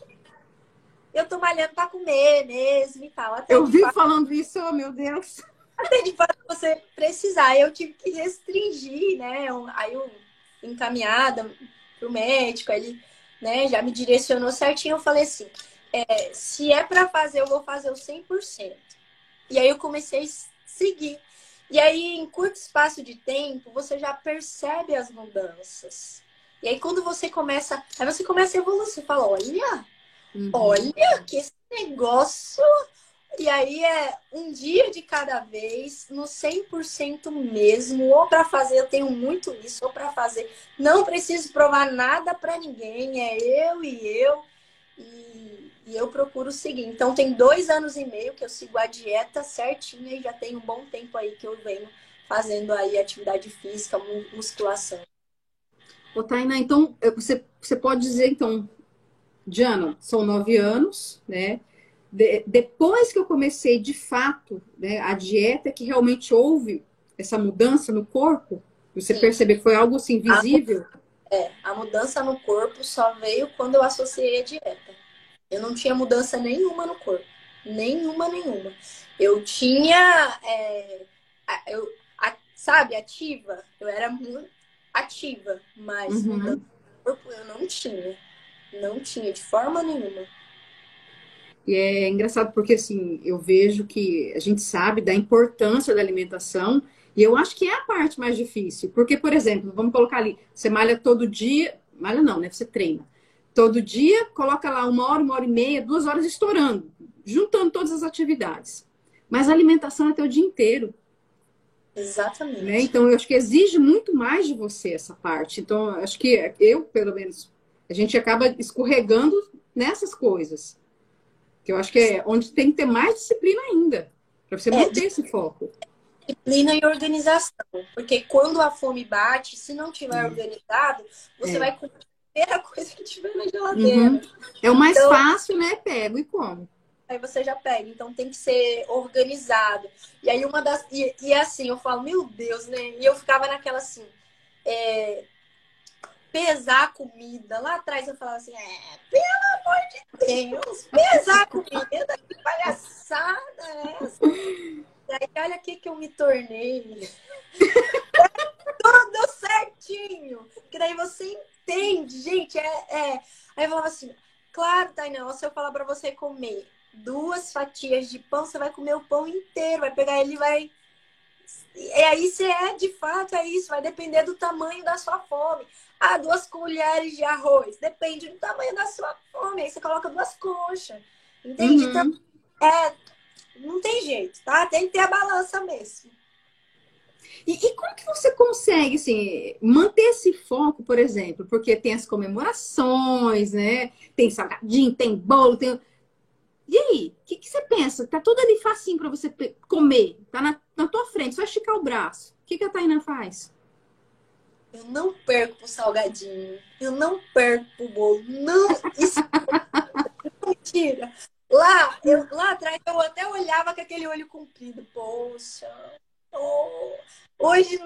Eu tô malhando pra comer mesmo e tal.
Até eu vi falando isso, oh, meu Deus
até de fato você precisar. Eu tive que restringir, né? Aí eu encaminhada pro médico, ele né, já me direcionou certinho. Eu falei assim: é, se é para fazer, eu vou fazer o 100%. E aí eu comecei a seguir. E aí, em curto espaço de tempo, você já percebe as mudanças. E aí, quando você começa. Aí você começa a evoluir, você fala: olha, uhum. olha que esse negócio e aí é um dia de cada vez, no 100% mesmo, ou para fazer, eu tenho muito isso, ou para fazer. Não preciso provar nada para ninguém, é eu e eu. E, e, eu procuro seguir. Então, tem dois anos e meio que eu sigo a dieta certinha e já tem um bom tempo aí que eu venho fazendo aí atividade física, musculação.
Ô, Tainá, então, você, você pode dizer, então, Diana, são nove anos, né? de, depois que eu comecei de fato né, a dieta, que realmente houve essa mudança no corpo, você Sim. percebeu que foi algo assim visível?
A, é, a mudança no corpo só veio quando eu associei a dieta. Eu não tinha mudança nenhuma no corpo. Nenhuma, nenhuma. Eu tinha, é, eu, a, sabe, ativa. Eu era muito ativa, mas uhum. mudança no corpo eu não tinha. Não tinha, de forma nenhuma.
E é engraçado porque, assim, eu vejo que a gente sabe da importância da alimentação e eu acho que é a parte mais difícil. Porque, por exemplo, vamos colocar ali, você malha todo dia, malha não, né? Você treina. Todo dia, coloca lá uma hora, uma hora e meia, duas horas estourando, juntando todas as atividades. Mas a alimentação é até o dia inteiro.
Exatamente.
Né? Então, eu acho que exige muito mais de você essa parte. Então, acho que eu, pelo menos, A gente acaba escorregando nessas coisas. Que eu acho que é onde tem que ter mais disciplina ainda, para você é, manter esse foco.
Disciplina e organização. Porque quando a fome bate, se não tiver organizado, você é. vai comer primeira coisa que tiver na geladeira. Uhum.
É o mais então, fácil, né? Pego e como.
Aí você já pega. Então tem que ser organizado. E aí uma das. E, e assim, eu falo, meu Deus, né? E eu ficava naquela assim. É, pesar a comida. Lá atrás eu falava assim, é, pelo amor de Deus, pesar a comida, que palhaçada é essa? E aí, olha o que, que eu me tornei. Tudo certinho. Que daí você entende, gente. É, é... Aí eu falava assim, claro, Tainá, se eu falar para você comer duas fatias de pão, você vai comer o pão inteiro, vai pegar ele e vai e aí se é de fato é isso, vai depender do tamanho da sua fome. Ah, duas colheres de arroz, depende do tamanho da sua fome. Aí você coloca duas conchas. Entende? Uhum. Então, é, não tem jeito, tá? Tem que ter a balança mesmo.
E, e, como que você consegue, assim, manter esse foco, por exemplo? Porque tem as comemorações, né? Tem salgadinho, tem bolo, tem e aí, o que, que, você pensa? Tá tudo ali facinho para você comer, tá na, na tua frente, só esticar o braço. O que, que a Taina faz?
Eu não perco o salgadinho, eu não perco o bolo, não. Isso mentira. Lá, eu, lá atrás eu até olhava com aquele olho comprido. Poxa. Hoje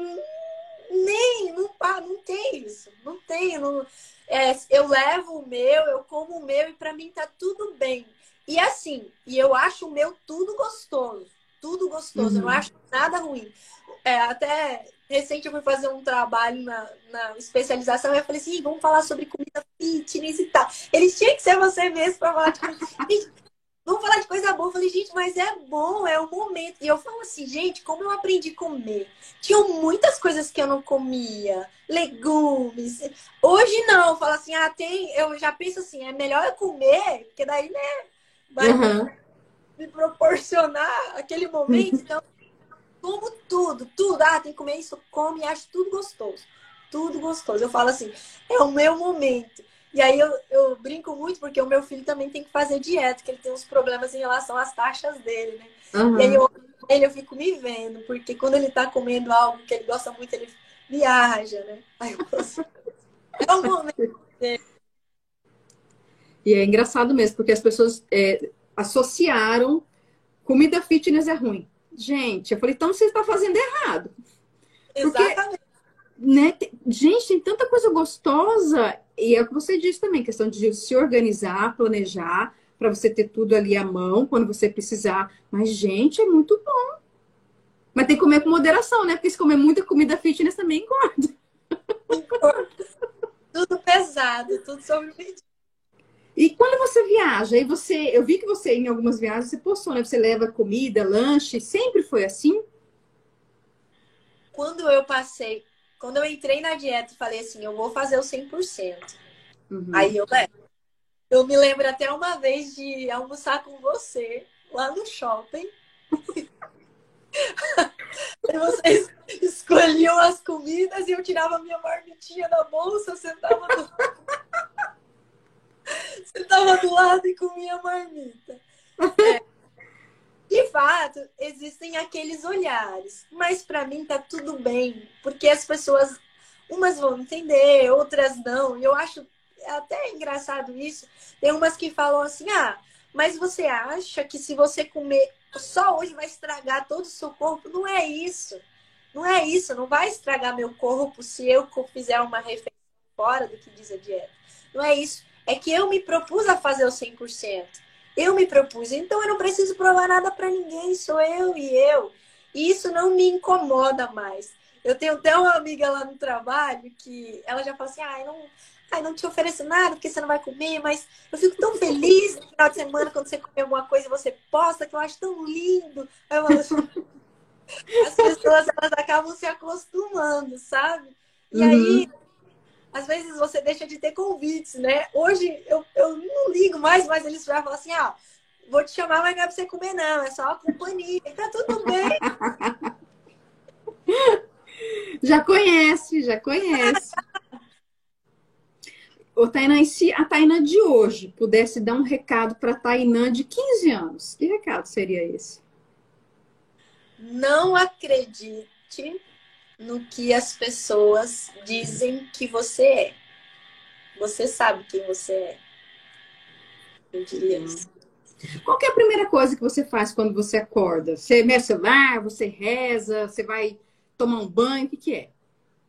nem, não, não tem isso, não tem. Não, é, eu levo o meu, eu como o meu e para mim tá tudo bem. E assim, e eu acho o meu tudo gostoso. Tudo gostoso. Uhum. Eu não acho nada ruim. É, até recente eu fui fazer um trabalho na, na especialização e eu falei assim, vamos falar sobre comida fitness e tal. Eles tinham que ser você mesmo para falar de comida. Vamos falar de coisa boa. Eu falei, gente, mas é bom, é o momento. E eu falo assim, gente, como eu aprendi a comer? Tinham muitas coisas que eu não comia, legumes. Hoje não, eu falo assim, ah, tem. Eu já penso assim, é melhor eu comer, porque daí, né? vai uhum. me proporcionar aquele momento. Então, como tudo, tudo. Ah, tem que comer isso, come, acho tudo gostoso. Tudo gostoso. Eu falo assim, é o meu momento. E aí eu, eu brinco muito porque o meu filho também tem que fazer dieta, que ele tem uns problemas em relação às taxas dele, né? Uhum. E aí eu, ele, eu fico me vendo, porque quando ele tá comendo algo que ele gosta muito, ele viaja, né? Aí eu falo assim, é o momento dele.
E é engraçado mesmo, porque as pessoas é, associaram comida fitness é ruim. Gente, eu falei, então você está fazendo errado.
Exatamente. Porque,
né, gente, tem tanta coisa gostosa. E é o que você disse também, questão de se organizar, planejar, para você ter tudo ali à mão quando você precisar. Mas, gente, é muito bom. Mas tem que comer com moderação, né? Porque se comer muita comida fitness também engorda.
Tudo pesado, tudo sobre.
E quando você viaja, aí você, eu vi que você em algumas viagens você postou, né? Você leva comida, lanche, sempre foi assim?
Quando eu passei, quando eu entrei na dieta e falei assim, eu vou fazer o 100%. Uhum. Aí eu levo. Eu me lembro até uma vez de almoçar com você lá no shopping. vocês escolhiam as comidas e eu tirava minha marmitinha da bolsa, sentava no Você estava do lado e comia marmita. É. De fato, existem aqueles olhares, mas para mim tá tudo bem, porque as pessoas, umas vão entender, outras não. E eu acho até engraçado isso. Tem umas que falam assim: ah, mas você acha que se você comer só hoje vai estragar todo o seu corpo? Não é isso. Não é isso. Não vai estragar meu corpo se eu fizer uma refeição fora do que diz a dieta. Não é isso. É que eu me propus a fazer o 100%. Eu me propus, então eu não preciso provar nada para ninguém, sou eu e eu. E isso não me incomoda mais. Eu tenho até uma amiga lá no trabalho que ela já fala assim: ai, não, ai, não te ofereço nada porque você não vai comer, mas eu fico tão feliz no final de semana quando você come alguma coisa e você posta, que eu acho tão lindo. Eu assim, as pessoas elas acabam se acostumando, sabe? E uhum. aí às vezes você deixa de ter convites, né? Hoje eu, eu não ligo mais, mas eles já falam assim, ah, vou te chamar, mas não é pra você comer, não, é só a companhia, tá tudo bem.
Já conhece, já conhece. ô, Tainá, e se a Tainá de hoje pudesse dar um recado para a Tainá de 15 anos, que recado seria esse?
Não acredite no que as pessoas dizem que você é. Você sabe quem você é. Eu diria isso.
Qual é a primeira coisa que você faz quando você acorda? Você mexe celular, você reza, você vai tomar um banho, o que, que é?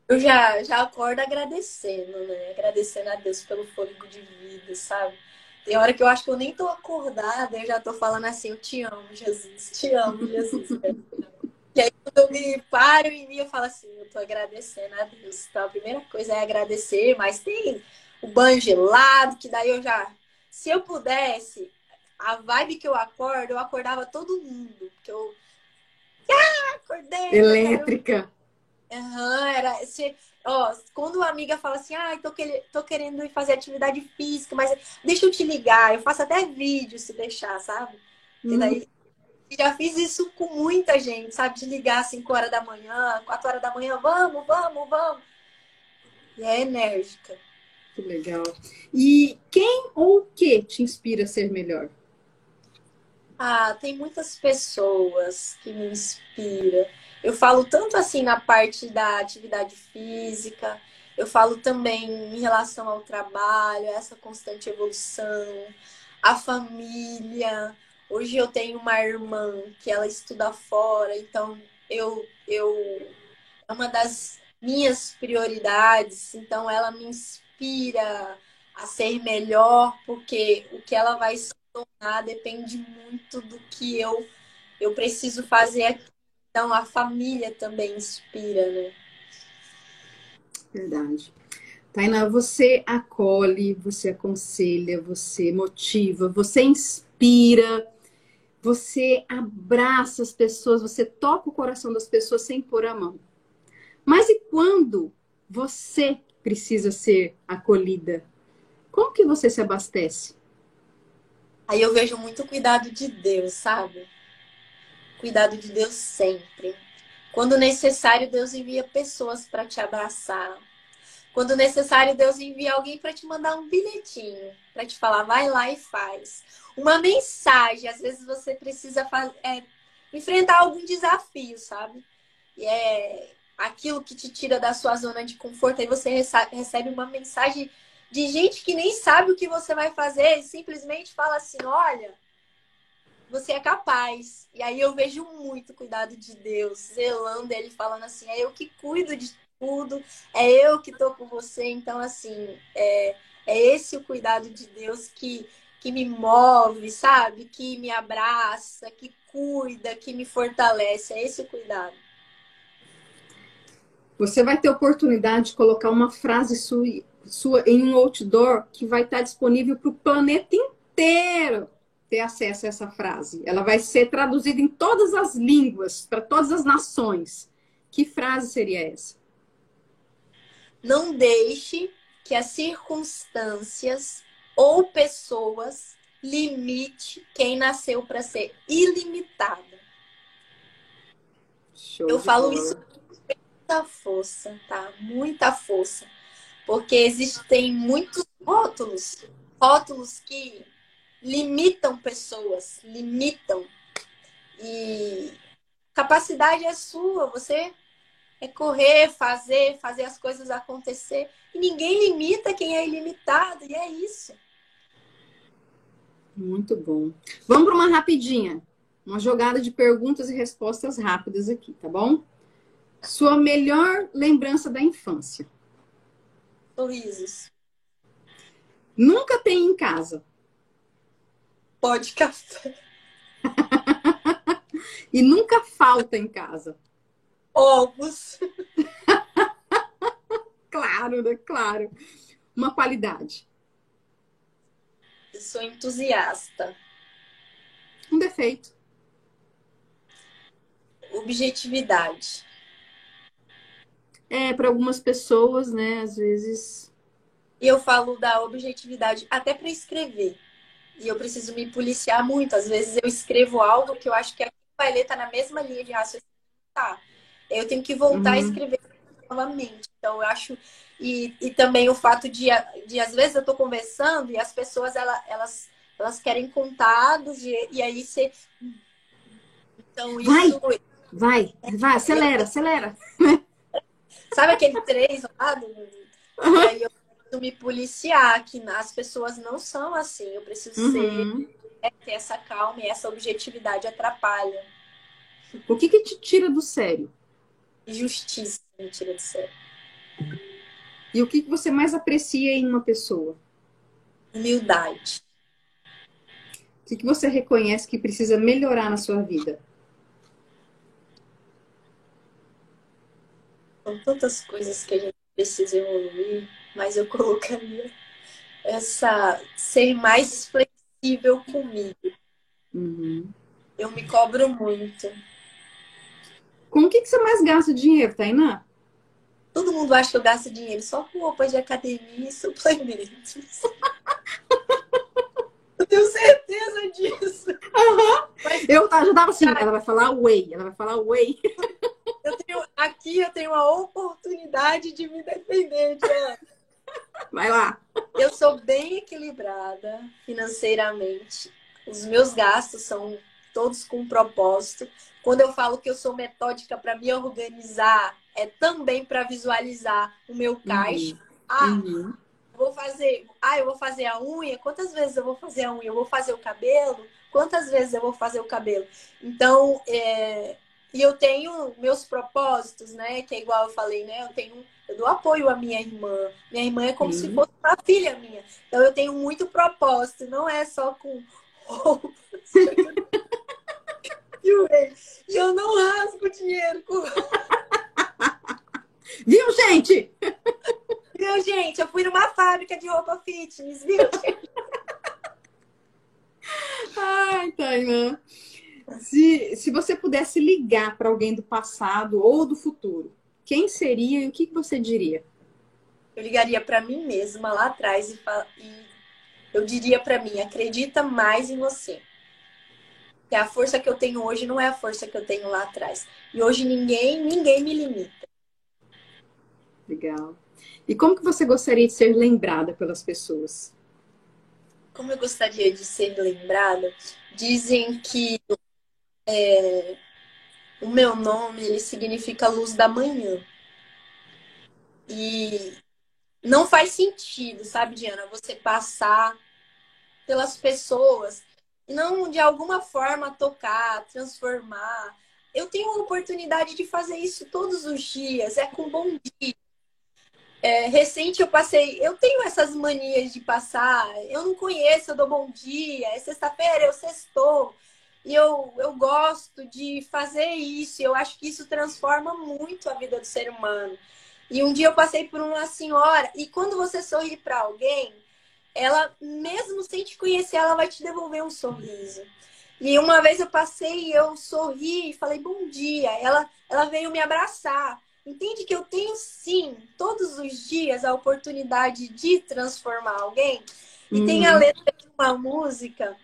Eu já, já acordo agradecendo, né? Agradecendo a Deus pelo fôlego de vida, sabe? Tem hora que eu acho que eu nem tô acordada, eu já tô falando assim, eu te amo, Jesus, te amo, Jesus. e aí quando eu me paro em mim, eu falo assim, eu tô agradecendo a Deus. Então a primeira coisa é agradecer, mas tem o banho gelado, que daí eu já. Se eu pudesse, a vibe que eu acordo, eu acordava todo mundo. Porque eu. Ah, acordei!
Elétrica.
Aham, uhum, era. Se, ó, quando uma amiga fala assim, ah, tô, que, tô querendo ir fazer atividade física, mas deixa eu te ligar, eu faço até vídeo se deixar, sabe? E daí já fiz isso com muita gente, sabe? De ligar às 5 horas da manhã, 4 horas da manhã, vamos, vamos, vamos. E é enérgica.
Que legal. E quem ou o que te inspira a ser melhor?
Ah, tem muitas pessoas que me inspiram. Eu falo tanto assim na parte da atividade física, eu falo também em relação ao trabalho, essa constante evolução, a família. Hoje eu tenho uma irmã que ela estuda fora, então eu, eu é uma das minhas prioridades, então ela me inspira a ser melhor, porque o que ela vai se tornar depende muito do que eu, eu preciso fazer aqui. Então, a família também inspira, né?
Verdade. Tainá, você acolhe, você aconselha, você motiva, você inspira, você abraça as pessoas, você toca o coração das pessoas sem pôr a mão. Mas e quando você precisa ser acolhida? Como que você se abastece?
Aí eu vejo muito cuidado de Deus, sabe? Cuidado de Deus sempre. Quando necessário, Deus envia pessoas para te abraçar. Quando necessário, Deus envia alguém para te mandar um bilhetinho, para te falar, vai lá e faz. Uma mensagem. Às vezes você precisa é, enfrentar algum desafio, sabe? E é aquilo que te tira da sua zona de conforto. Aí você recebe uma mensagem de gente que nem sabe o que você vai fazer e simplesmente fala assim: olha, você é capaz. E aí eu vejo muito cuidado de Deus, zelando ele, falando assim: é eu que cuido de tudo, é eu que tô com você. Então, assim, é, é esse o cuidado de Deus que, que me move, sabe? Que me abraça, que cuida, que me fortalece. É esse o cuidado.
Você vai ter oportunidade de colocar uma frase sua sua em um outdoor que vai estar disponível para o planeta inteiro ter acesso a essa frase. Ela vai ser traduzida em todas as línguas, para todas as nações. Que frase seria essa?
Não deixe que as circunstâncias ou pessoas limite quem nasceu para ser ilimitada. Show Eu falo bola. isso com muita força, tá? Muita força porque existem muitos rótulos, rótulos que limitam pessoas, limitam. E capacidade é sua, você é correr, fazer, fazer as coisas acontecer. E ninguém limita quem é ilimitado, e é isso.
Muito bom. Vamos para uma rapidinha. Uma jogada de perguntas e respostas rápidas aqui, tá bom? Sua melhor lembrança da infância
sorrisos.
Nunca tem em casa.
Pode café.
e nunca falta em casa.
Ovos.
claro, né? Claro. Uma qualidade.
Eu sou entusiasta.
Um defeito.
Objetividade
é, para algumas pessoas, né, às vezes.
E eu falo da objetividade até para escrever. E eu preciso me policiar muito. Às vezes eu escrevo algo que eu acho que a vai ler tá na mesma linha de raciocínio. Tá. Eu tenho que voltar uhum. a escrever novamente. Então, eu acho. E, e também o fato de, de, às vezes, eu tô conversando e as pessoas, elas, elas, elas querem contados, e, e aí você.
Então, isso. Vai, vai, vai, acelera, acelera.
Sabe aquele três lá. E aí eu preciso me policiar, que as pessoas não são assim. Eu preciso uhum. ser. É, ter essa calma e essa objetividade atrapalha.
O que, que te tira do sério?
Justiça me tira do sério.
E o que, você mais aprecia em uma pessoa?
Humildade.
O que, que você reconhece que precisa melhorar na sua vida?
São tantas coisas que a gente precisa evoluir, mas eu colocaria essa ser mais flexível comigo. Uhum. Eu me cobro muito.
Com o que, que você mais gasta dinheiro, Tainá?
Todo mundo acha que eu gasto dinheiro só com roupas de academia e suplementos. eu tenho certeza disso.
Uhum. Mas, eu já tava assim, ela vai falar whey, ela vai falar whey.
Eu tenho, aqui eu tenho a oportunidade de me defender, Diana.
Vai lá.
Eu sou bem equilibrada financeiramente. Os meus gastos são todos com propósito. Quando eu falo que eu sou metódica para me organizar, é também para visualizar o meu caixa. Uhum. Ah, uhum. vou fazer, ah, eu vou fazer a unha. Quantas vezes eu vou fazer a unha? Eu vou fazer o cabelo? Quantas vezes eu vou fazer o cabelo? Então, é... e eu tenho meus propósitos, né? Que é igual eu falei, né? Eu tenho, eu dou apoio à minha irmã. Minha irmã é como uhum. se fosse uma filha minha. Então eu tenho muito propósito. Não é só com. E eu não rasgo dinheiro com.
Viu, gente?
Viu, gente? Eu fui numa fábrica de roupa fitness, viu?
Ai, Tainá. Se, se você pudesse ligar para alguém do passado ou do futuro, quem seria e o que, que você diria?
Eu ligaria para mim mesma lá atrás e, e eu diria para mim: acredita mais em você que a força que eu tenho hoje não é a força que eu tenho lá atrás. E hoje ninguém, ninguém me limita.
Legal. E como que você gostaria de ser lembrada pelas pessoas?
Como eu gostaria de ser lembrada? Dizem que é, o meu nome ele significa luz da manhã. E não faz sentido, sabe, Diana, você passar pelas pessoas não de alguma forma tocar, transformar. Eu tenho a oportunidade de fazer isso todos os dias, é com bom dia. É, recente eu passei, eu tenho essas manias de passar, eu não conheço, eu dou bom dia, é sexta-feira, eu sextou. E eu, eu gosto de fazer isso, eu acho que isso transforma muito a vida do ser humano. E um dia eu passei por uma senhora, e quando você sorri para alguém, ela, mesmo sem te conhecer, ela vai te devolver um sorriso. E uma vez eu passei e eu sorri e falei bom dia. Ela, ela veio me abraçar. Entende que eu tenho sim, todos os dias, a oportunidade de transformar alguém. E uhum. tem a letra de uma música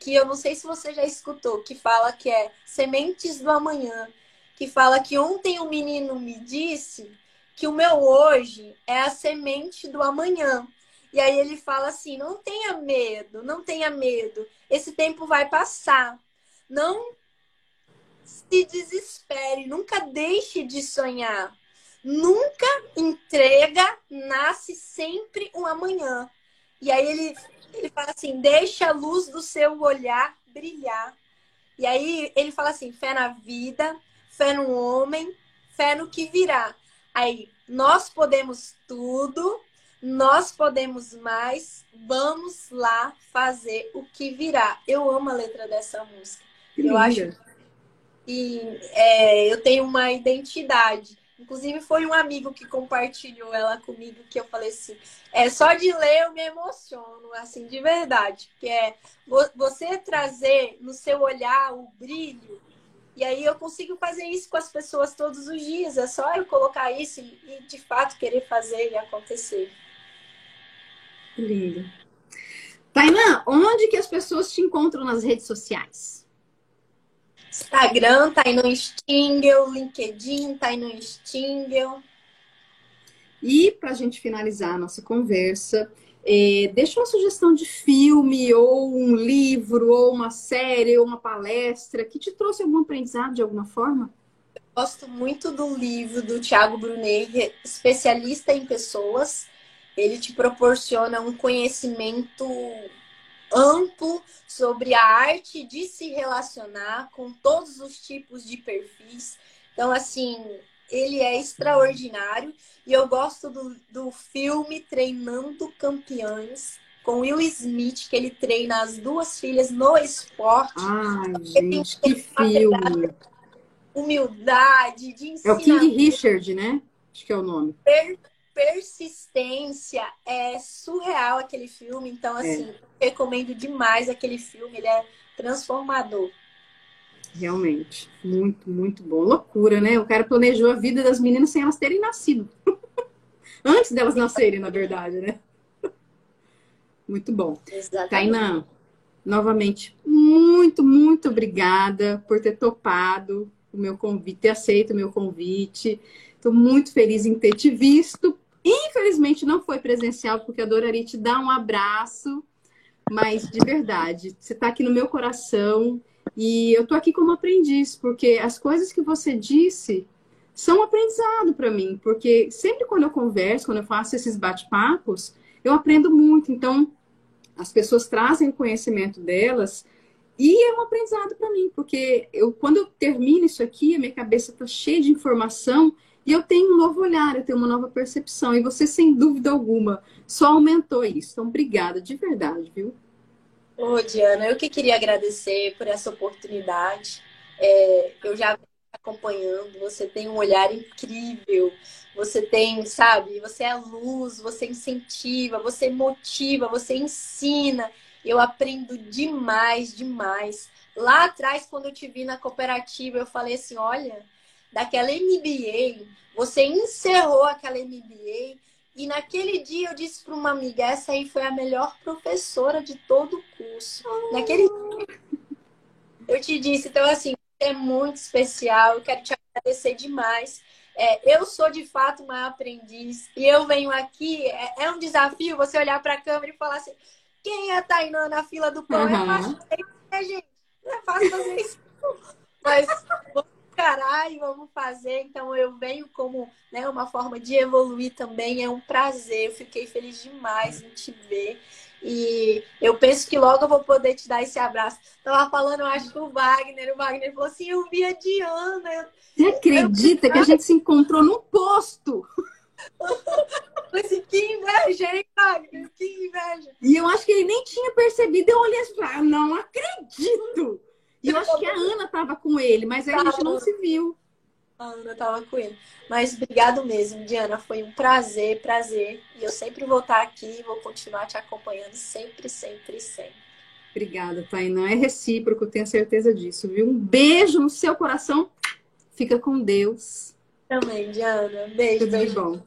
que eu não sei se você já escutou, que fala que é Sementes do Amanhã, que fala que ontem um menino me disse que o meu hoje é a semente do amanhã. E aí ele fala assim: não tenha medo, não tenha medo. Esse tempo vai passar. Não se desespere, nunca deixe de sonhar. Nunca entrega, nasce sempre um amanhã. E aí ele, ele fala assim: deixa a luz do seu olhar brilhar. E aí ele fala assim: fé na vida, fé no homem, fé no que virá. Aí nós podemos tudo nós podemos mais, vamos lá fazer o que virá. Eu amo a letra dessa música. Que eu acho e é, eu tenho uma identidade. Inclusive foi um amigo que compartilhou ela comigo que eu falei assim, é só de ler eu me emociono, assim, de verdade, porque é você trazer no seu olhar o brilho e aí eu consigo fazer isso com as pessoas todos os dias. É só eu colocar isso e, e de fato querer fazer e acontecer.
Lindo. Tainá, onde que as pessoas te encontram nas redes sociais?
Instagram, Tainá Stingel, LinkedIn, Tainá Stingel.
E para a gente finalizar a nossa conversa, é, deixa uma sugestão de filme, ou um livro, ou uma série, ou uma palestra que te trouxe algum aprendizado de alguma forma?
Gosto muito do livro do Tiago Brunet, especialista em pessoas. Ele te proporciona um conhecimento amplo sobre a arte de se relacionar com todos os tipos de perfis. Então, assim, ele é extraordinário. E eu gosto do, do filme Treinando Campeões, com Will Smith, que ele treina as duas filhas no esporte.
Ai, gente, que filme!
Humildade, de
ensinamento. É o King Richard, né? Acho que é o nome.
Per persistência. É surreal aquele filme. Então, assim, é. recomendo demais aquele filme. Ele é transformador.
Realmente. Muito, muito bom. Loucura, né? O cara planejou a vida das meninas sem elas terem nascido. Antes delas nascerem, na verdade, né? Muito bom.
Exatamente.
Tainan, novamente, muito, muito obrigada por ter topado o meu convite, ter aceito o meu convite. Estou muito feliz em ter te visto. Infelizmente não foi presencial, porque adoraria te dar um abraço, mas de verdade, você está aqui no meu coração e eu tô aqui como aprendiz, porque as coisas que você disse são aprendizado para mim, porque sempre quando eu converso, quando eu faço esses bate-papos, eu aprendo muito. Então, as pessoas trazem o conhecimento delas e é um aprendizado para mim, porque eu quando eu termino isso aqui, a minha cabeça está cheia de informação e eu tenho um novo olhar, eu tenho uma nova percepção. E você, sem dúvida alguma, só aumentou isso. Então, obrigada, de verdade, viu?
Ô, Diana, eu que queria agradecer por essa oportunidade. É, eu já acompanhando, você tem um olhar incrível, você tem, sabe, você é luz, você incentiva, você motiva, você ensina. Eu aprendo demais, demais. Lá atrás, quando eu te vi na cooperativa, eu falei assim: olha, daquela MBA, você encerrou aquela MBA e naquele dia eu disse para uma amiga, essa aí foi a melhor professora de todo o curso. Oh. Naquele dia, eu te disse, então assim, é muito especial, eu quero te agradecer demais. É, eu sou de fato uma aprendiz e eu venho aqui, é, é um desafio você olhar para a câmera e falar assim, quem é a Tainã na fila do pão? Uhum. É fácil, né, gente? Não é fácil fazer isso. Mas caralho, vamos fazer. Então eu venho como né, uma forma de evoluir também. É um prazer. Eu fiquei feliz demais em te ver. E eu penso que logo eu vou poder te dar esse abraço. Tava falando, eu acho que o Wagner, o Wagner falou assim: eu vi a Diana. Eu...
Você acredita eu... que a gente se encontrou no posto?
assim, que inveja, hein, Wagner? Que inveja.
E eu acho que ele nem tinha percebido. Eu olhei assim, ah, não acredito. E eu acho que a Ana estava com ele, mas aí a gente não se viu.
A Ana estava com ele. Mas obrigado mesmo, Diana. Foi um prazer, prazer. E eu sempre vou estar aqui e vou continuar te acompanhando sempre, sempre, sempre.
Obrigada, Tainá. É recíproco, tenho certeza disso, viu? Um beijo no seu coração. Fica com Deus.
Também, Diana. Beijo. Tudo
beijo. bom.